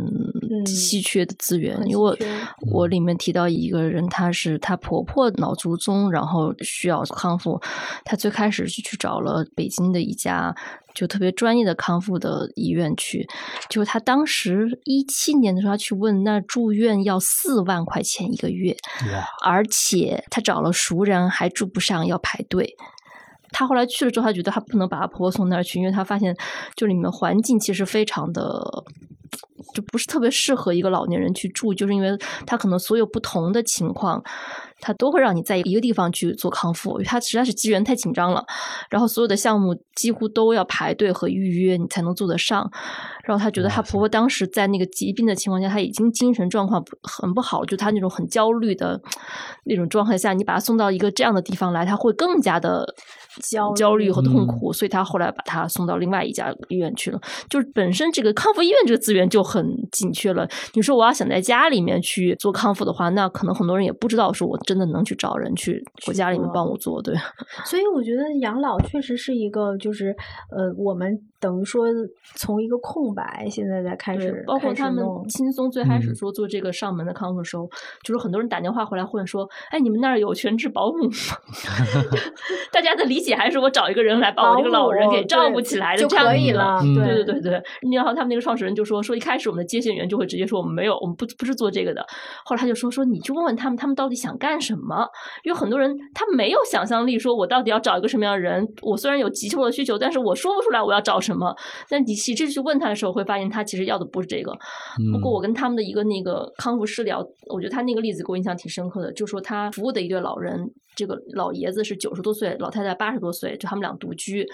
稀缺的资源，因为我里面提到一个人，她是她婆婆脑卒中，然后需要康复，她最开始是去找了北京的一家就特别专业的康复的医院去，就是她当时一七年的时候去问，那住院要四万块钱一个月，而且她找了熟人还住不上，要排队。她后来去了之后，她觉得她不能把她婆婆送那儿去，因为她发现就里面环境其实非常的，就不是特别适合一个老年人去住，就是因为她可能所有不同的情况。她都会让你在一个地方去做康复，因为他实在是资源太紧张了，然后所有的项目几乎都要排队和预约，你才能做得上。然后她觉得她婆婆当时在那个疾病的情况下，她已经精神状况很不好，就她那种很焦虑的那种状态下，你把她送到一个这样的地方来，她会更加的焦焦虑和痛苦。所以他后来把他送到另外一家医院去了。就是本身这个康复医院这个资源就很紧缺了。你说我要想在家里面去做康复的话，那可能很多人也不知道说我。真的能去找人去我家里面帮我做，对。所以我觉得养老确实是一个，就是呃，我们。等于说，从一个空白，现在在开始，包括他们轻松最开始说做这个上门的康复时候，就是很多人打电话回来问说：“哎，你们那儿有全职保姆吗？” 大家的理解还是我找一个人来把我这个老人给照顾起来就可以了。对对对对，然后他们那个创始人就说：“说一开始我们的接线员就会直接说我们没有，我们不不是做这个的。”后来他就说：“说你去问问他们，他们到底想干什么？因为很多人他没有想象力，说我到底要找一个什么样的人？我虽然有急迫的需求，但是我说不出来我要找什。”什么？但你其实去问他的时候，会发现他其实要的不是这个。不过我跟他们的一个那个康复师聊，我觉得他那个例子给我印象挺深刻的，就说他服务的一对老人，这个老爷子是九十多岁，老太太八十多岁，就他们俩独居。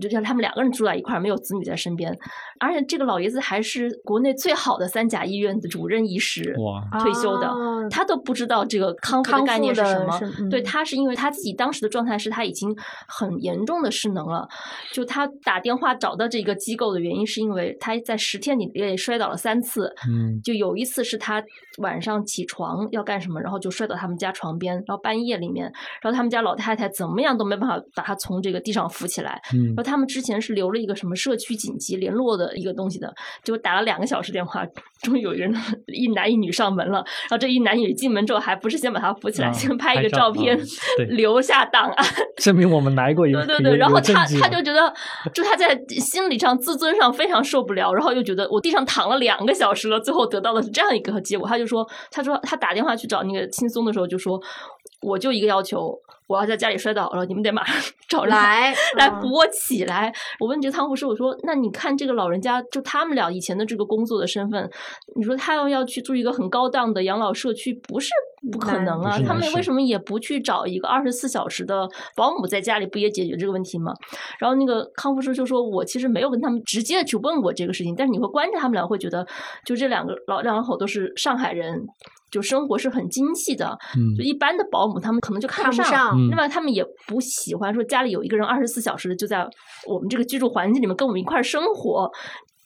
就像他们两个人住在一块儿，没有子女在身边，而且这个老爷子还是国内最好的三甲医院的主任医师，退休的，他都不知道这个康复的概念是什么。对他是因为他自己当时的状态是他已经很严重的失能了，就他打电话找到这个机构的原因是因为他在十天里面摔倒了三次，嗯，就有一次是他晚上起床要干什么，然后就摔到他们家床边，然后半夜里面，然后他们家老太太怎么样都没办法把他从这个地上扶起来，嗯。说他们之前是留了一个什么社区紧急联络的一个东西的，就打了两个小时电话，终于有一人 一男一女上门了。然后这一男一女进门之后，还不是先把他扶起来，先拍一个照片，留下档案，证明我们来过一对对对，然后他他就觉得，就他在心理上、自尊上非常受不了，然后又觉得我地上躺了两个小时了，最后得到的是这样一个结果。他就说，他说他打电话去找那个轻松的时候就说，我就一个要求。我要在家里摔倒了，你们得马上 找人来来扶我起来。我问这个汤护士，我说：“那你看这个老人家，就他们俩以前的这个工作的身份，你说他要要去住一个很高档的养老社区，不是不可能啊？他们为什么也不去找一个二十四小时的保姆在家里，不也解决这个问题吗？”然后那个康复师就说：“我其实没有跟他们直接的去问过这个事情，但是你会观察他们俩，会觉得就这两个老两口都是上海人。”就生活是很精细的，就一般的保姆他们可能就看不上，另外他们也不喜欢说家里有一个人二十四小时的就在我们这个居住环境里面跟我们一块生活。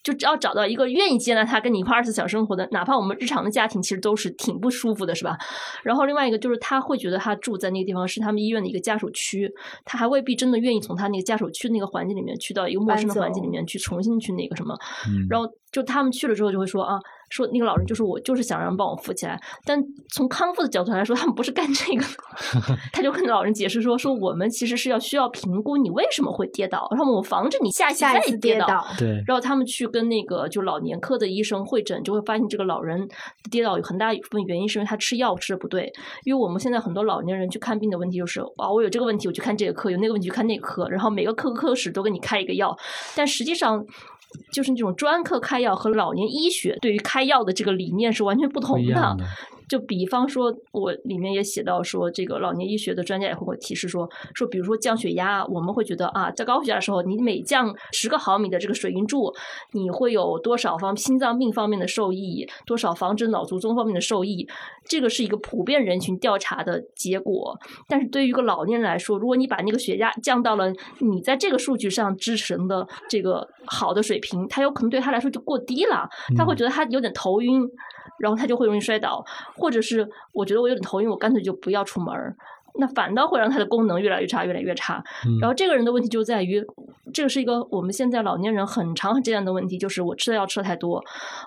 就只要找到一个愿意接纳他跟你一块二十四小时生活的，哪怕我们日常的家庭其实都是挺不舒服的，是吧？然后另外一个就是他会觉得他住在那个地方是他们医院的一个家属区，他还未必真的愿意从他那个家属区那个环境里面去到一个陌生的环境里面去重新去那个什么。然后就他们去了之后就会说啊。说那个老人就是我，就是想让帮我扶起来。但从康复的角度来说，他们不是干这个。他就跟老人解释说：“说我们其实是要需要评估你为什么会跌倒，然后我防止你下下一次跌倒。”对。然后他们去跟那个就老年科的医生会诊，就会发现这个老人跌倒有很大一部分原因是因为他吃药吃的不对。因为我们现在很多老年人去看病的问题就是啊，我有这个问题我去看这个科，有那个问题去看那个科，然后每个科科室都给你开一个药，但实际上。就是那种专科开药和老年医学对于开药的这个理念是完全不同的。就比方说，我里面也写到说，这个老年医学的专家也会给我提示说，说比如说降血压，我们会觉得啊，在高血压的时候，你每降十个毫米的这个水银柱，你会有多少方心脏病方面的受益，多少防止脑卒中方面的受益，这个是一个普遍人群调查的结果。但是对于一个老年人来说，如果你把那个血压降到了你在这个数据上支持的这个好的水平，他有可能对他来说就过低了，他会觉得他有点头晕。然后他就会容易摔倒，或者是我觉得我有点头晕，我干脆就不要出门儿。那反倒会让他的功能越来越差，越来越差。然后这个人的问题就在于，这个是一个我们现在老年人很长这样的问题，就是我吃的药吃的太多，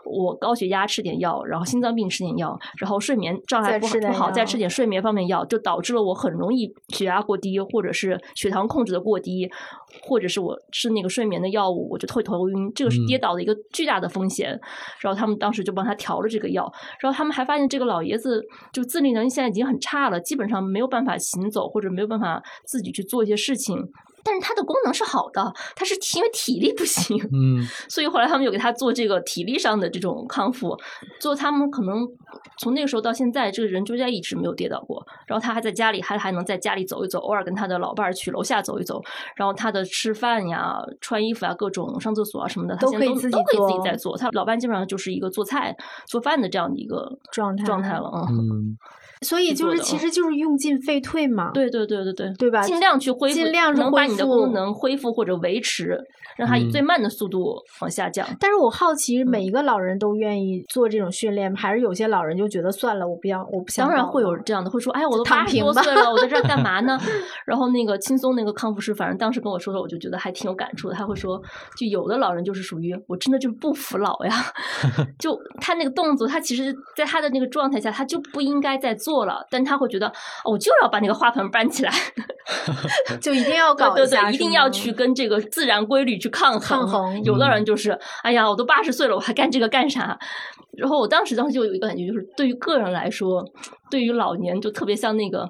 我高血压吃点药，然后心脏病吃点药，然后睡眠障碍不不好再吃点睡眠方面药，就导致了我很容易血压过低，或者是血糖控制的过低，或者是我吃那个睡眠的药物，我就会头晕，这个是跌倒的一个巨大的风险。然后他们当时就帮他调了这个药，然后他们还发现这个老爷子就自理能力现在已经很差了，基本上没有办法。行走或者没有办法自己去做一些事情。但是它的功能是好的，它是因为体力不行，嗯，所以后来他们有给他做这个体力上的这种康复，做他们可能从那个时候到现在，这个人就在一直没有跌倒过，然后他还在家里还还能在家里走一走，偶尔跟他的老伴儿去楼下走一走，然后他的吃饭呀、穿衣服啊、各种上厕所啊什么的，他现在都都可以自己在做，他老伴基本上就是一个做菜、做饭的这样的一个状态状态了，嗯。所以就是，其实就是用进废退嘛。对对对对对，对吧？尽量去恢复，尽量能把你的功能恢复或者维持。让它以最慢的速度往下降。但是我好奇，每一个老人都愿意做这种训练吗？还是有些老人就觉得算了，我不要，我不想。当然会有这样的，会说：“哎呀，我都八十多岁了，我在这儿干嘛呢？”然后那个轻松那个康复师，反正当时跟我说说，我就觉得还挺有感触的。他会说：“就有的老人就是属于我真的就是不服老呀，就他那个动作，他其实在他的那个状态下，他就不应该再做了。但他会觉得，我就要把那个花盆搬起来，就一定要搞对对，一定要去跟这个自然规律去抗衡。”有的人就是，哎呀，我都八十岁了，我还干这个干啥？然后我当时当时就有一个感觉，就是对于个人来说，对于老年就特别像那个。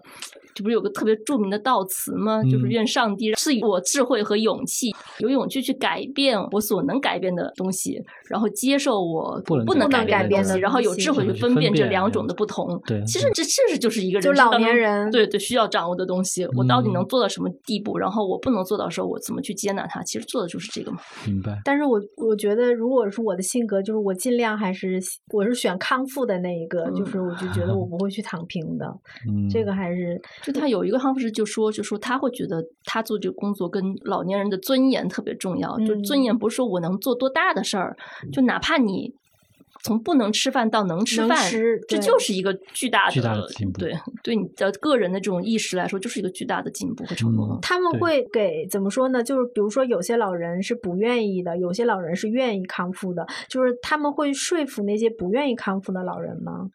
这不是有个特别著名的悼词吗？就是愿上帝赐予我智慧和勇气，有勇气去改变我所能改变的东西，然后接受我不能改变的东西，然后有智慧去分辨这两种的不同。对，其实这确实就是一个人就老年人对对需要掌握的东西。我到底能做到什么地步？然后我不能做到的时候，我怎么去接纳它？其实做的就是这个嘛。明白。但是我我觉得，如果是我的性格，就是我尽量还是我是选康复的那一个，就是我就觉得我不会去躺平的。嗯，这个还是就他有一个康复师。就说就说他会觉得他做这个工作跟老年人的尊严特别重要，就尊严不是说我能做多大的事儿，就哪怕你。从不能吃饭到能吃饭，这就是一个巨大的进步。对，对你的个人的这种意识来说，就是一个巨大的进步和成功。他们会给怎么说呢？就是比如说，有些老人是不愿意的，有些老人是愿意康复的，就是他们会说服那些不愿意康复的老人吗？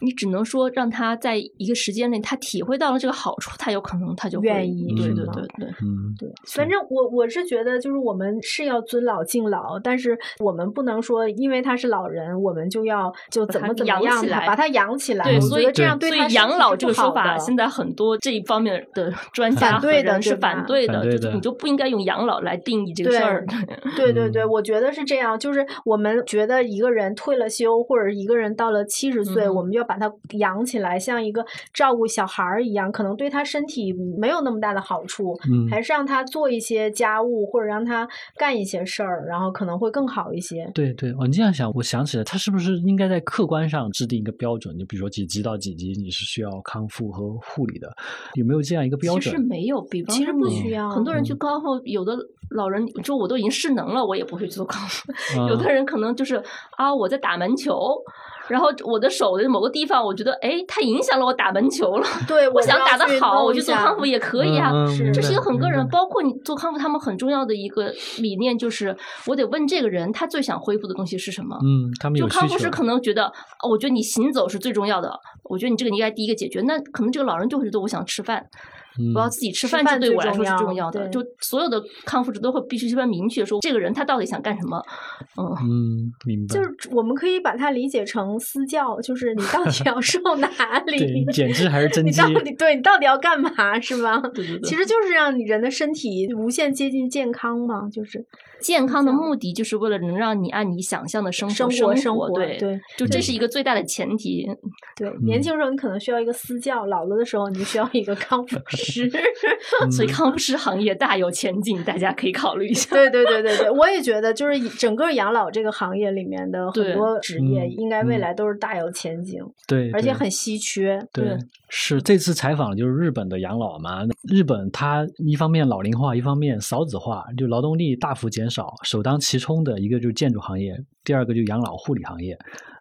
你只能说让他在一个时间内，他体会到了这个好处，他有可能他就愿意，对对对对，嗯，对。反正我我是觉得，就是我们是要尊老敬老，但是我们不能说因为他是老人，我们就要就怎么怎么样他把他养起来。对，所以这样对他养老这个说法，现在很多这一方面的 专家对人是反对的，你就不应该用养老来定义这个事儿。对对对，我觉得是这样，就是我们觉得一个人退了休，或者一个人到了七十岁，我们就要把他养。起来像一个照顾小孩儿一样，可能对他身体没有那么大的好处，嗯，还是让他做一些家务或者让他干一些事儿，然后可能会更好一些。对对，我这样想，我想起来，他是不是应该在客观上制定一个标准？就比如说几级到几级你是需要康复和护理的，有没有这样一个标准？其实没有，比方其实不需要。很多人去康复，有的老人就我都已经失能了，我也不会去做康复。有的人可能就是啊，我在打门球。然后我的手的某个地方，我觉得哎，它影响了我打门球了。对，我想打得好，我去做康复也可以啊。是，这是一个很个人，包括你做康复，他们很重要的一个理念就是，我得问这个人他最想恢复的东西是什么。嗯，他们就康复师可能觉得，我觉得你行走是最重要的，我觉得你这个你应该第一个解决。那可能这个老人就会觉得我想吃饭。我要自己吃饭，这对我来说是重要的。就所有的康复者都会必须非常明确说，这个人他到底想干什么。嗯嗯，明白。就是我们可以把它理解成私教，就是你到底要瘦哪 里？减脂还是增肌？你到底对你到底要干嘛？是吧？对对对。其实就是让你人的身体无限接近健康嘛，就是。健康的目的就是为了能让你按你想象的生活生活，对对，就这是一个最大的前提。对，年轻时候你可能需要一个私教，老了的时候你需要一个康复师，所以康复师行业大有前景，大家可以考虑一下。对对对对对，我也觉得，就是整个养老这个行业里面的很多职业，应该未来都是大有前景。对，而且很稀缺。对，是这次采访就是日本的养老嘛？日本它一方面老龄化，一方面少子化，就劳动力大幅减。少首当其冲的一个就是建筑行业，第二个就养老护理行业。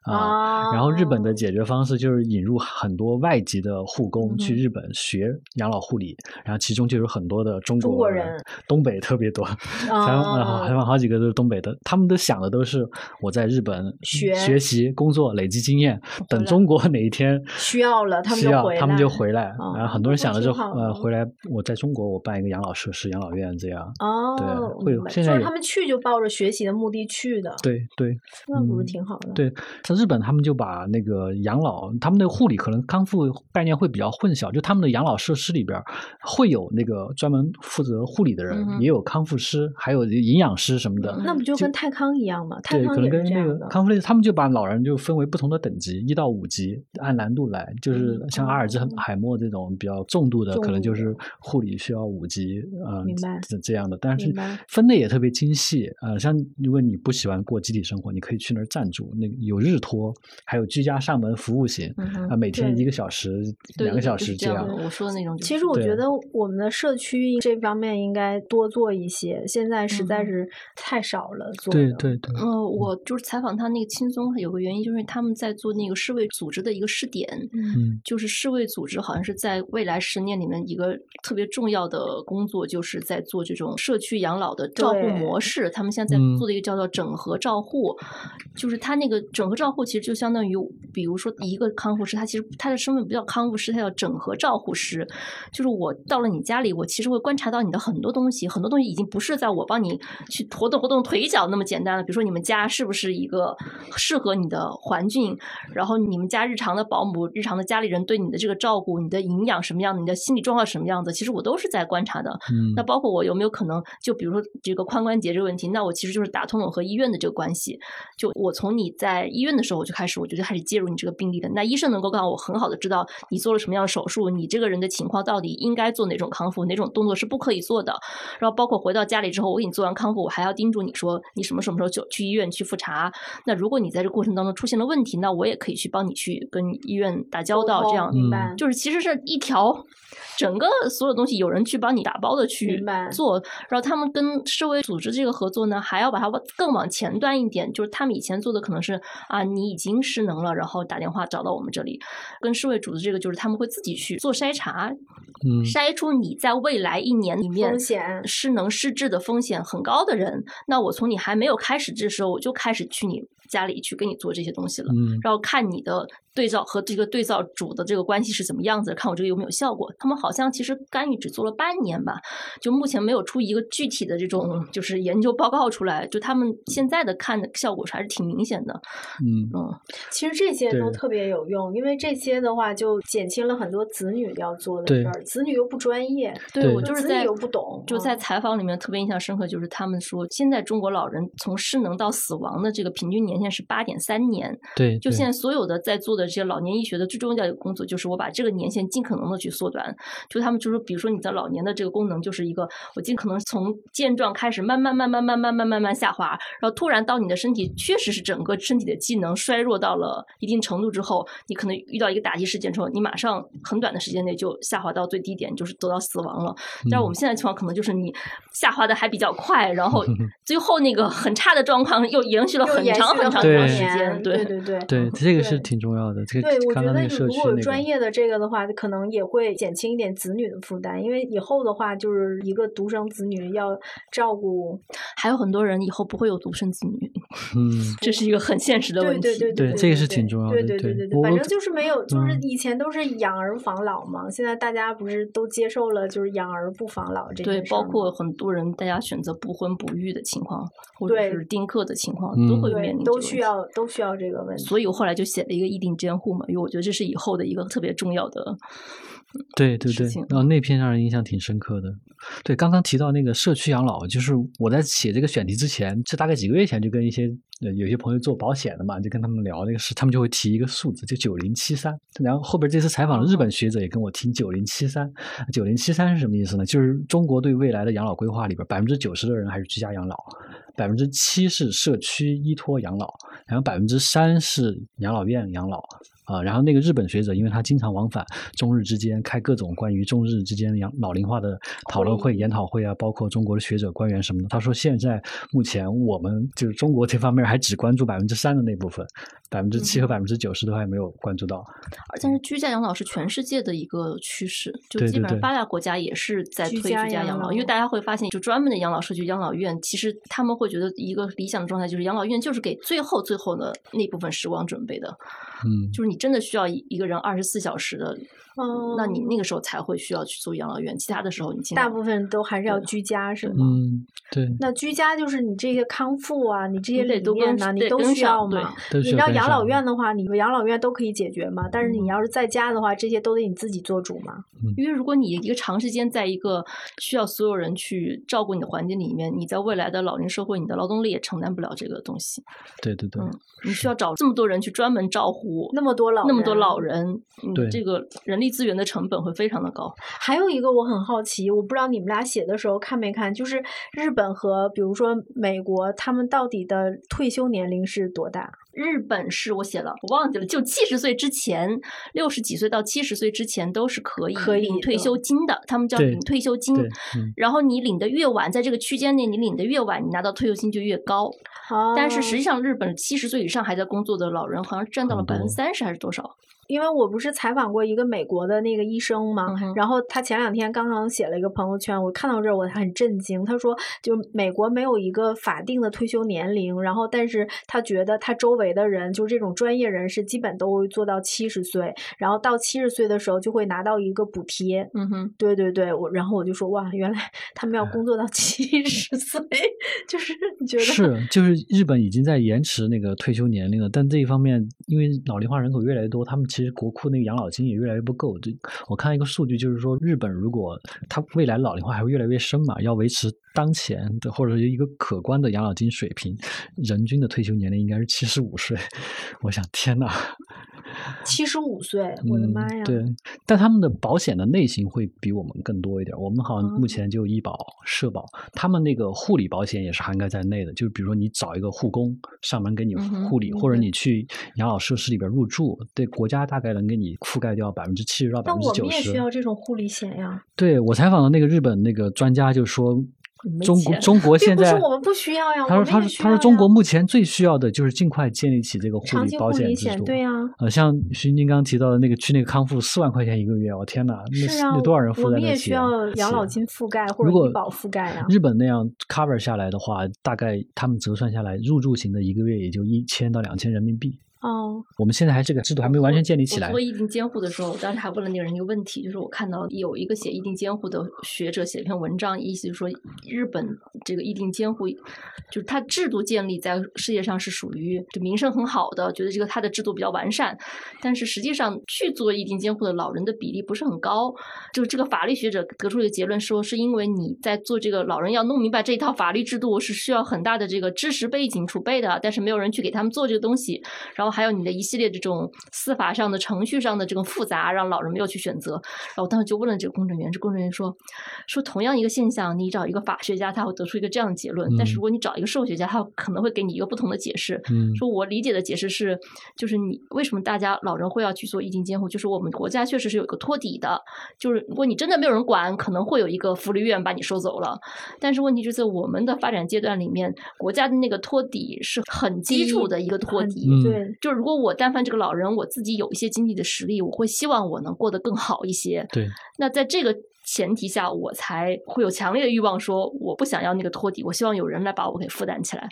啊，然后日本的解决方式就是引入很多外籍的护工去日本学养老护理，然后其中就有很多的中国人，东北特别多，采访采访好几个都是东北的，他们都想的都是我在日本学学习工作累积经验，等中国哪一天需要了，他们需要他们就回来。然后很多人想的是呃回来我在中国我办一个养老设施养老院这样。哦，对，会现在他们去就抱着学习的目的去的。对对，那不是挺好的？对。日本他们就把那个养老，他们的护理可能康复概念会比较混淆，就他们的养老设施里边会有那个专门负责护理的人，也有康复师，还有营养师什么的。那不就跟泰康一样吗？对，可能跟那个康复类，他们就把老人就分为不同的等级，一到五级，按难度来。就是像阿尔兹海默这种比较重度的，可能就是护理需要五级啊，这这样的。但是分类也特别精细啊，像如果你不喜欢过集体生活，你可以去那儿暂住，那有日。托还有居家上门服务型啊，每天一个小时、两个小时这样。我说的那种，其实我觉得我们的社区这方面应该多做一些，现在实在是太少了。做对对对。呃，我就是采访他那个轻松，有个原因就是他们在做那个世卫组织的一个试点，嗯，就是世卫组织好像是在未来十年里面一个特别重要的工作，就是在做这种社区养老的照护模式。他们现在在做的一个叫做整合照护，就是他那个整合照。护其实就相当于，比如说一个康复师，他其实他的身份不叫康复师，他叫整合照护师。就是我到了你家里，我其实会观察到你的很多东西，很多东西已经不是在我帮你去活动活动腿脚那么简单了。比如说你们家是不是一个适合你的环境，然后你们家日常的保姆、日常的家里人对你的这个照顾、你的营养什么样的、你的心理状况什么样子，其实我都是在观察的。嗯，那包括我有没有可能，就比如说这个髋关节这个问题，那我其实就是打通我和医院的这个关系。就我从你在医院的。时候我就开始，我觉得开始介入你这个病例的。那医生能够告诉我很好的知道你做了什么样的手术，你这个人的情况到底应该做哪种康复，哪种动作是不可以做的。然后包括回到家里之后，我给你做完康复，我还要叮嘱你说你什么什么时候就去医院去复查。那如果你在这过程当中出现了问题，那我也可以去帮你去跟医院打交道。这样明白，就是其实是一条整个所有东西有人去帮你打包的去做。然后他们跟社会组织这个合作呢，还要把它更往前端一点，就是他们以前做的可能是啊。你已经失能了，然后打电话找到我们这里，跟世卫组织这个就是他们会自己去做筛查，嗯，筛出你在未来一年里面失能失智的风险很高的人，那我从你还没有开始治的时候，我就开始去你家里去给你做这些东西了，嗯，然后看你的。对照和这个对照组的这个关系是怎么样子？看我这个有没有效果？他们好像其实干预只做了半年吧，就目前没有出一个具体的这种就是研究报告出来。就他们现在的看的效果还是挺明显的。嗯嗯，其实这些都特别有用，因为这些的话就减轻了很多子女要做的事儿。子女又不专业，对我就是在又不懂。就在采访里面特别印象深刻，就是他们说现在中国老人从失能到死亡的这个平均年限是八点三年。对，就现在所有的在做的这些老年医学的。最重要的一个工作就是我把这个年限尽可能的去缩短。就他们就是，比如说你的老年的这个功能就是一个，我尽可能从健壮开始慢慢慢慢慢慢慢慢慢下滑，然后突然到你的身体确实是整个身体的机能衰弱到了一定程度之后，你可能遇到一个打击事件之后，你马上很短的时间内就下滑到最低点，就是得到死亡了。但是我们现在情况可能就是你下滑的还比较快，然后 最后那个很差的状况又延续了很长很长一段时间。对对对对，这个是挺重要的。这个对我觉得。你如果有专业的这个的话，可能也会减轻一点子女的负担，因为以后的话就是一个独生子女要照顾，还有很多人以后不会有独生子女，嗯，这是一个很现实的问题。对对对对，这个是挺重要的。对对对对对，反正就是没有，就是以前都是养儿防老嘛，现在大家不是都接受了就是养儿不防老这对，包括很多人大家选择不婚不育的情况，或者是丁克的情况，都会面临都需要都需要这个问题。所以我后来就写了一个议定监护嘛，因为我觉得这是以后的一个特别重要的。对对对，然后那篇让人印象挺深刻的。对，刚刚提到那个社区养老，就是我在写这个选题之前，这大概几个月前就跟一些有些朋友做保险的嘛，就跟他们聊那个事，他们就会提一个数字，就九零七三。然后后边这次采访的日本学者也跟我提九零七三。九零七三是什么意思呢？就是中国对未来的养老规划里边，百分之九十的人还是居家养老，百分之七是社区依托养老，然后百分之三是养老院养老。啊，然后那个日本学者，因为他经常往返中日之间，开各种关于中日之间养老龄化的讨论会、研讨会啊，包括中国的学者官员什么的。他说，现在目前我们就是中国这方面还只关注百分之三的那部分。百分之七和百分之九十都还没有关注到，但是居家养老是全世界的一个趋势，就基本上发达国家也是在推居家养老，因为大家会发现，就专门的养老社区、养老院，其实他们会觉得一个理想的状态就是养老院就是给最后最后的那部分时光准备的，嗯，就是你真的需要一个人二十四小时的。哦，那你那个时候才会需要去做养老院，其他的时候你大部分都还是要居家，是吗？嗯，对。那居家就是你这些康复啊，你这些理念呢，你都需要吗？你知道养老院的话，你养老院都可以解决嘛？但是你要是在家的话，这些都得你自己做主嘛？因为如果你一个长时间在一个需要所有人去照顾你的环境里面，你在未来的老龄社会，你的劳动力也承担不了这个东西。对对对，你需要找这么多人去专门照顾那么多老那么多老人，对这个人力资源的成本。会非常的高。还有一个我很好奇，我不知道你们俩写的时候看没看，就是日本和比如说美国，他们到底的退休年龄是多大？日本是我写了，我忘记了，就七十岁之前，六十几岁到七十岁之前都是可以领退休金的，他们叫领退休金。然后你领的越晚，在这个区间内你领的越晚，你拿到退休金就越高。但是实际上，日本七十岁以上还在工作的老人好像占到了百分之三十还是多少？因为我不是采访过一个美国的那个医生嘛，然后他前两天刚刚写了一个朋友圈，我看到这儿我很震惊。他说，就美国没有一个法定的退休年龄，然后但是他觉得他周围的人，就是这种专业人士，基本都会做到七十岁，然后到七十岁的时候就会拿到一个补贴。嗯哼，对对对，我然后我就说哇，原来 他们要工作到七十岁，就是你觉得是就是日本已经在延迟那个退休年龄了，但这一方面因为老龄化人口越来越多，他们。其实国库那个养老金也越来越不够。就我看一个数据，就是说日本如果它未来老龄化还会越来越深嘛，要维持当前的或者一个可观的养老金水平，人均的退休年龄应该是七十五岁。我想，天呐！七十五岁，我的妈呀！对，但他们的保险的类型会比我们更多一点。我们好像目前就医保、社保，他们那个护理保险也是涵盖在内的。就比如说你找一个护工上门给你护理，或者你去养老设施里边入住，对国家大概能给你覆盖掉百分之七十到百分之九十。那我们也需要这种护理险呀。对我采访的那个日本那个专家就说。中国中国现在我们不需要呀。他说他说他说中国目前最需要的就是尽快建立起这个护理保险制度。对呀，呃，像徐宁刚提到的那个去那个康复四万块钱一个月，我天哪，那那多少人负担得起？我们也需要养老金覆盖或者医保覆盖啊。日本那样 cover 下来的话，大概他们折算下来入住型的一个月也就一千到两千人民币。哦，我们现在还这个制度还没完全建立起来。做议定监护的时候，我当时还问了那个人一个问题，就是我看到有一个写议定监护的学者写一篇文章，意思就是说日本这个议定监护，就是它制度建立在世界上是属于就名声很好的，觉得这个它的制度比较完善，但是实际上去做议定监护的老人的比例不是很高。就是这个法律学者得出一个结论说，是因为你在做这个老人要弄明白这一套法律制度是需要很大的这个知识背景储备的，但是没有人去给他们做这个东西，然后。还有你的一系列这种司法上的程序上的这种复杂，让老人没有去选择。然后我当时就问了这个公证员，这公证员说：“说同样一个现象，你找一个法学家，他会得出一个这样的结论；但是如果你找一个社会学家，他可能会给你一个不同的解释。说我理解的解释是，就是你为什么大家老人会要去做意定监护，就是我们国家确实是有一个托底的，就是如果你真的没有人管，可能会有一个福利院把你收走了。但是问题就是我们的发展阶段里面，国家的那个托底是很基础的一个托底，对。”就如果我但凡这个老人我自己有一些经济的实力，我会希望我能过得更好一些。对，那在这个。前提下，我才会有强烈的欲望说，我不想要那个托底，我希望有人来把我给负担起来。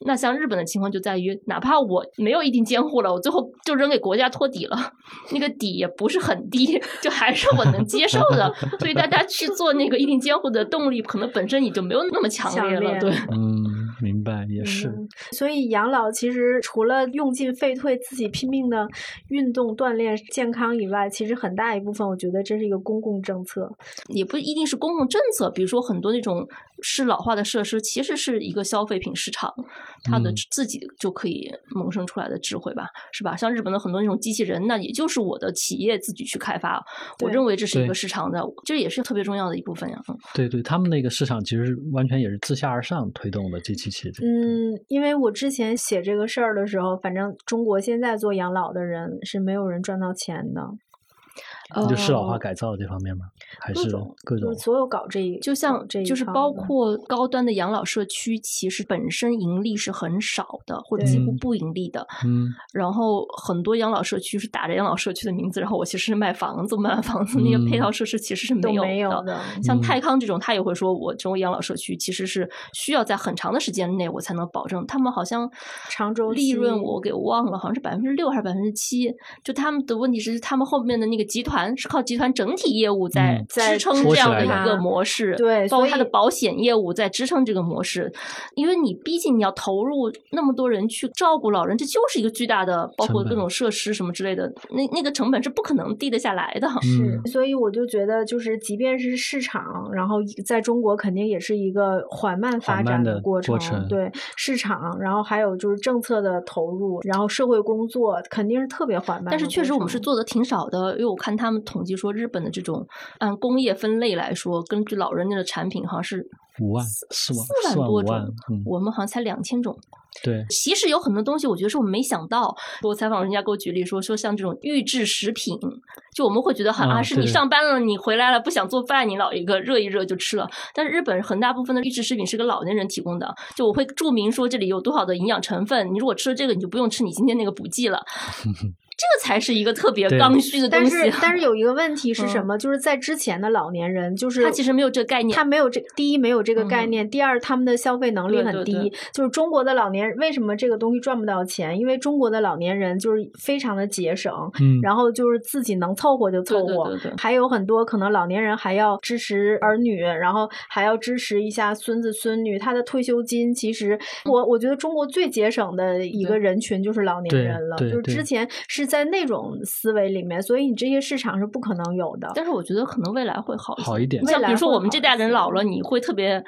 那像日本的情况就在于，哪怕我没有一定监护了，我最后就扔给国家托底了，那个底也不是很低，就还是我能接受的。所以大家去做那个一定监护的动力，可能本身也就没有那么强烈了。对，嗯，明白，也是。所以养老其实除了用尽废退自己拼命的运动锻炼健康以外，其实很大一部分，我觉得这是一个公共政策。也不一定是公共政策，比如说很多那种是老化的设施，其实是一个消费品市场，它的自己就可以萌生出来的智慧吧，是吧？像日本的很多那种机器人，那也就是我的企业自己去开发，我认为这是一个市场的，这也是特别重要的一部分呀。对对，他们那个市场其实完全也是自下而上推动的这机器人。嗯，因为我之前写这个事儿的时候，反正中国现在做养老的人是没有人赚到钱的。就适老化改造这方面吗？还是各种所有搞这一就像这就是包括高端的养老社区，其实本身盈利是很少的，或者几乎不盈利的。嗯，然后很多养老社区是打着养老社区的名字，然后我其实是卖房子，卖房子那些配套设施其实是没有的。像泰康这种，他也会说我这种养老社区其实是需要在很长的时间内我才能保证。他们好像常州利润我给忘了，好像是百分之六还是百分之七。就他们的问题是，他们后面的那个集团。是靠集团整体业务在支撑这样的一个模式，对，包括它的保险业务在支撑这个模式。因为你毕竟你要投入那么多人去照顾老人，这就是一个巨大的，包括各种设施什么之类的，那那个成本是不可能低得下来的。是，所以我就觉得，就是即便是市场，然后在中国肯定也是一个缓慢发展的过程。对市场，然后还有就是政策的投入，然后社会工作肯定是特别缓慢。但是确实我们是做的挺少的，因为我看他们统计说，日本的这种按工业分类来说，根据老人家的产品，好像是五万四万四万多种，嗯，我们好像才两千种。对，其实有很多东西，我觉得是我们没想到。我采访人家给我举例说，说像这种预制食品，就我们会觉得好像是你上班了，你回来了不想做饭，你老一个热一热就吃了。但是日本很大部分的预制食品是给老年人提供的，就我会注明说这里有多少的营养成分，你如果吃了这个，你就不用吃你今天那个补剂了。这个才是一个特别刚需的东西。但是，但是有一个问题是什么？就是在之前的老年人，就是他其实没有这个概念，他没有这第一没有这个概念，第二他们的消费能力很低。就是中国的老年人为什么这个东西赚不到钱？因为中国的老年人就是非常的节省，嗯，然后就是自己能凑合就凑合。还有很多可能老年人还要支持儿女，然后还要支持一下孙子孙女。他的退休金其实，我我觉得中国最节省的一个人群就是老年人了。就是之前是。在那种思维里面，所以你这些市场是不可能有的。但是我觉得可能未来会好好一点。像比如说我们这代人老了，你会特别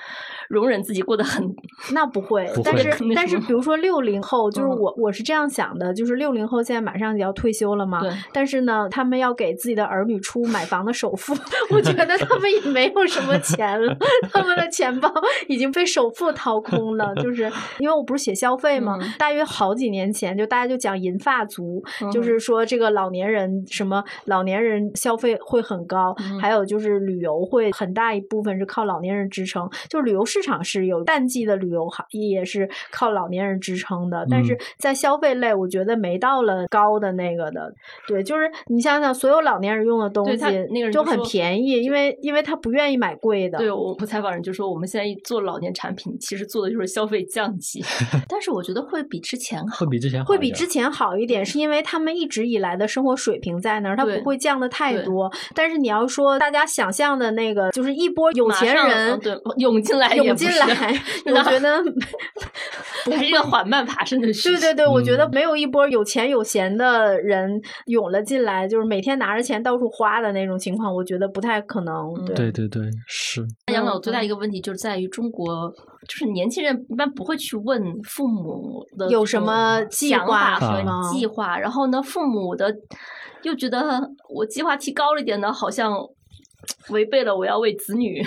容忍自己过得很，那不会。但是但是，比如说六零后，就是我我是这样想的，就是六零后现在马上就要退休了嘛。对。但是呢，他们要给自己的儿女出买房的首付，我觉得他们也没有什么钱了，他们的钱包已经被首付掏空了。就是因为我不是写消费吗？大约好几年前，就大家就讲银发族，就是。就是说这个老年人什么老年人消费会很高，还有就是旅游会很大一部分是靠老年人支撑，就是旅游市场是有淡季的旅游行业也是靠老年人支撑的，但是在消费类，我觉得没到了高的那个的。对，就是你想想，所有老年人用的东西，那个就很便宜，因为因为他不愿意买贵的。对，我不采访人就说，我们现在做老年产品，其实做的就是消费降级 但是我觉得会比之前好，会比之前好，会比之前好一点，是因为他们一直以来的生活水平在那儿，它不会降的太多。但是你要说大家想象的那个，就是一波有钱人涌进来，涌进来，我觉得 还是一个缓慢爬升的 对对对，我觉得没有一波有钱有闲的人涌了进来，就是每天拿着钱到处花的那种情况，我觉得不太可能。对对对，是。养老最大一个问题就是在于中国，就是年轻人一般不会去问父母的有什么计划和计划，然后呢，父母的又觉得我计划提高了一点呢，好像。违背了我要为子女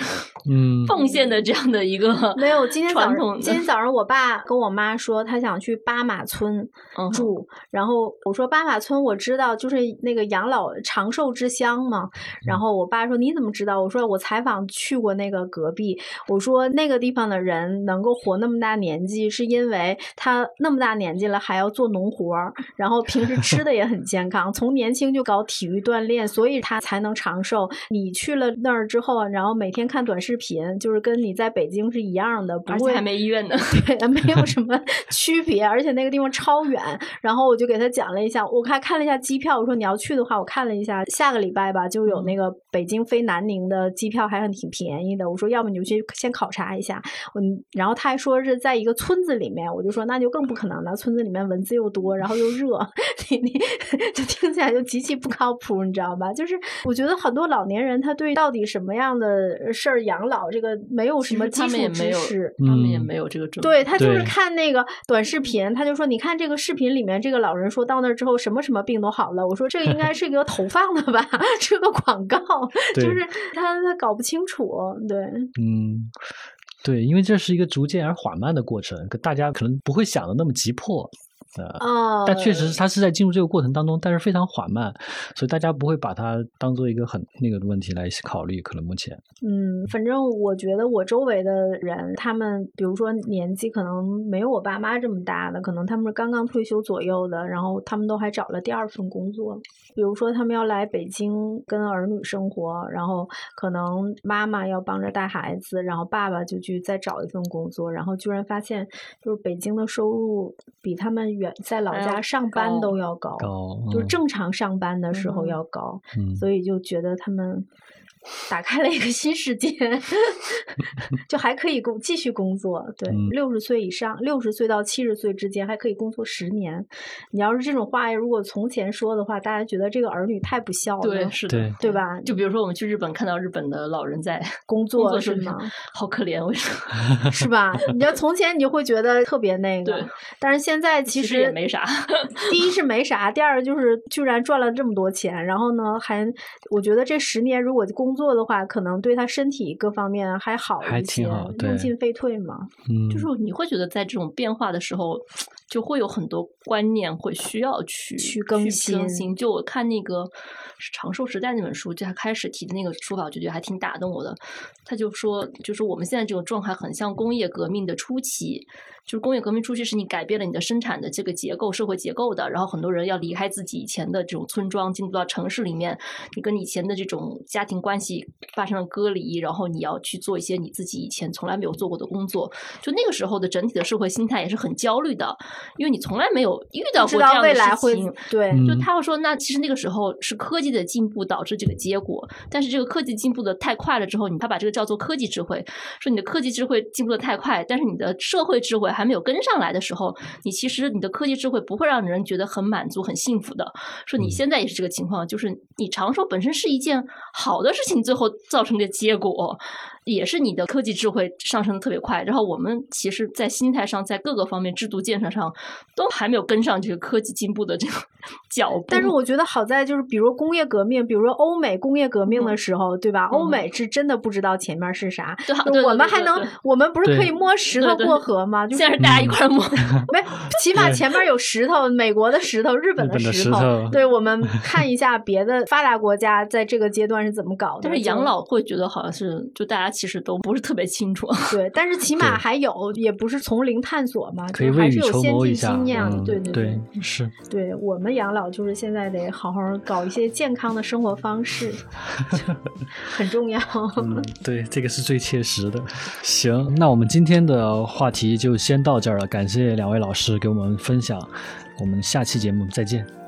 嗯 奉献的这样的一个 没有。今天早上，今天早上我爸跟我妈说，他想去巴马村住。然后我说巴马村我知道，就是那个养老长寿之乡嘛。然后我爸说你怎么知道？我说我采访去过那个隔壁。我说那个地方的人能够活那么大年纪，是因为他那么大年纪了还要做农活儿，然后平时吃的也很健康，从年轻就搞体育锻炼，所以他才能长寿。你去。去了那儿之后，然后每天看短视频，就是跟你在北京是一样的，不会还没医院呢，对，没有什么区别，而且那个地方超远。然后我就给他讲了一下，我看看了一下机票，我说你要去的话，我看了一下，下个礼拜吧就有那个北京飞南宁的机票，还很挺便宜的。我说要不你就去先考察一下。嗯然后他还说是在一个村子里面，我就说那就更不可能了，村子里面蚊子又多，然后又热，你你 就听起来就极其不靠谱，你知道吧？就是我觉得很多老年人他对。对，到底什么样的事儿养老，这个没有什么基础知识，他们也没有这个准备。对他就是看那个短视频，他就说：“你看这个视频里面，这个老人说到那儿之后，什么什么病都好了。”我说：“这个应该是一个投放的吧，是个广告，就是他他搞不清楚。”对，嗯，对，因为这是一个逐渐而缓慢的过程，大家可能不会想的那么急迫。呃，但确实是他是在进入这个过程当中，但是非常缓慢，所以大家不会把它当做一个很那个的问题来考虑。可能目前，嗯，反正我觉得我周围的人，他们比如说年纪可能没有我爸妈这么大的，可能他们是刚刚退休左右的，然后他们都还找了第二份工作。比如说他们要来北京跟儿女生活，然后可能妈妈要帮着带孩子，然后爸爸就去再找一份工作，然后居然发现就是北京的收入比他们远。在老家上班都要高，就是正常上班的时候要高，所以就觉得他们。打开了一个新世界，就还可以工继续工作。对，六十岁以上，六十岁到七十岁之间还可以工作十年。你要是这种话，如果从前说的话，大家觉得这个儿女太不孝了。对，是的，对吧？就比如说我们去日本，看到日本的老人在 工作，是吗？好可怜，为什么？是吧？你要从前，你就会觉得特别那个。对。但是现在其实也没啥。第一是没啥，第二就是居然赚了这么多钱，然后呢，还我觉得这十年如果工作的话，可能对他身体各方面还好一些，用进废退嘛。嗯，就是你会觉得在这种变化的时候，就会有很多观念会需要去去更新。就我看那个《长寿时代》那本书，就他开始提的那个说法，我就觉得还挺打动我的。他就说，就是我们现在这种状态很像工业革命的初期。就是工业革命初期是你改变了你的生产的这个结构、社会结构的，然后很多人要离开自己以前的这种村庄，进入到城市里面，你跟以前的这种家庭关系发生了割离，然后你要去做一些你自己以前从来没有做过的工作。就那个时候的整体的社会心态也是很焦虑的，因为你从来没有遇到过这样的事情。对，就他会说，那其实那个时候是科技的进步导致这个结果，但是这个科技进步的太快了之后，你他把这个叫做科技智慧，说你的科技智慧进步的太快，但是你的社会智慧。还没有跟上来的时候，你其实你的科技智慧不会让人觉得很满足、很幸福的。说你现在也是这个情况，就是你长寿本身是一件好的事情，最后造成的结果，也是你的科技智慧上升的特别快，然后我们其实，在心态上，在各个方面制度建设上，都还没有跟上这个科技进步的这个 脚步。但是我觉得好在就是，比如工业革命，比如说欧美工业革命的时候，对吧？欧美是真的不知道前面是啥，我们还能，我们不是可以摸石头过河吗？就现在大家一块摸，没，起码前面有石头，美国的石头，日本的石头，对我们看一下别的发达国家在这个阶段是怎么搞的。但是养老会觉得好像是，就大家其实都不是特别清楚。对，但是起码还有，也不是从零探索嘛，可以还是有先进经验。对对对，是。对我们养老就是现在得好好搞一些健康的生活方式，很重要。嗯，对，这个是最切实的。行，那我们今天的话题就先到这儿了，感谢两位老师给我们分享，我们下期节目再见。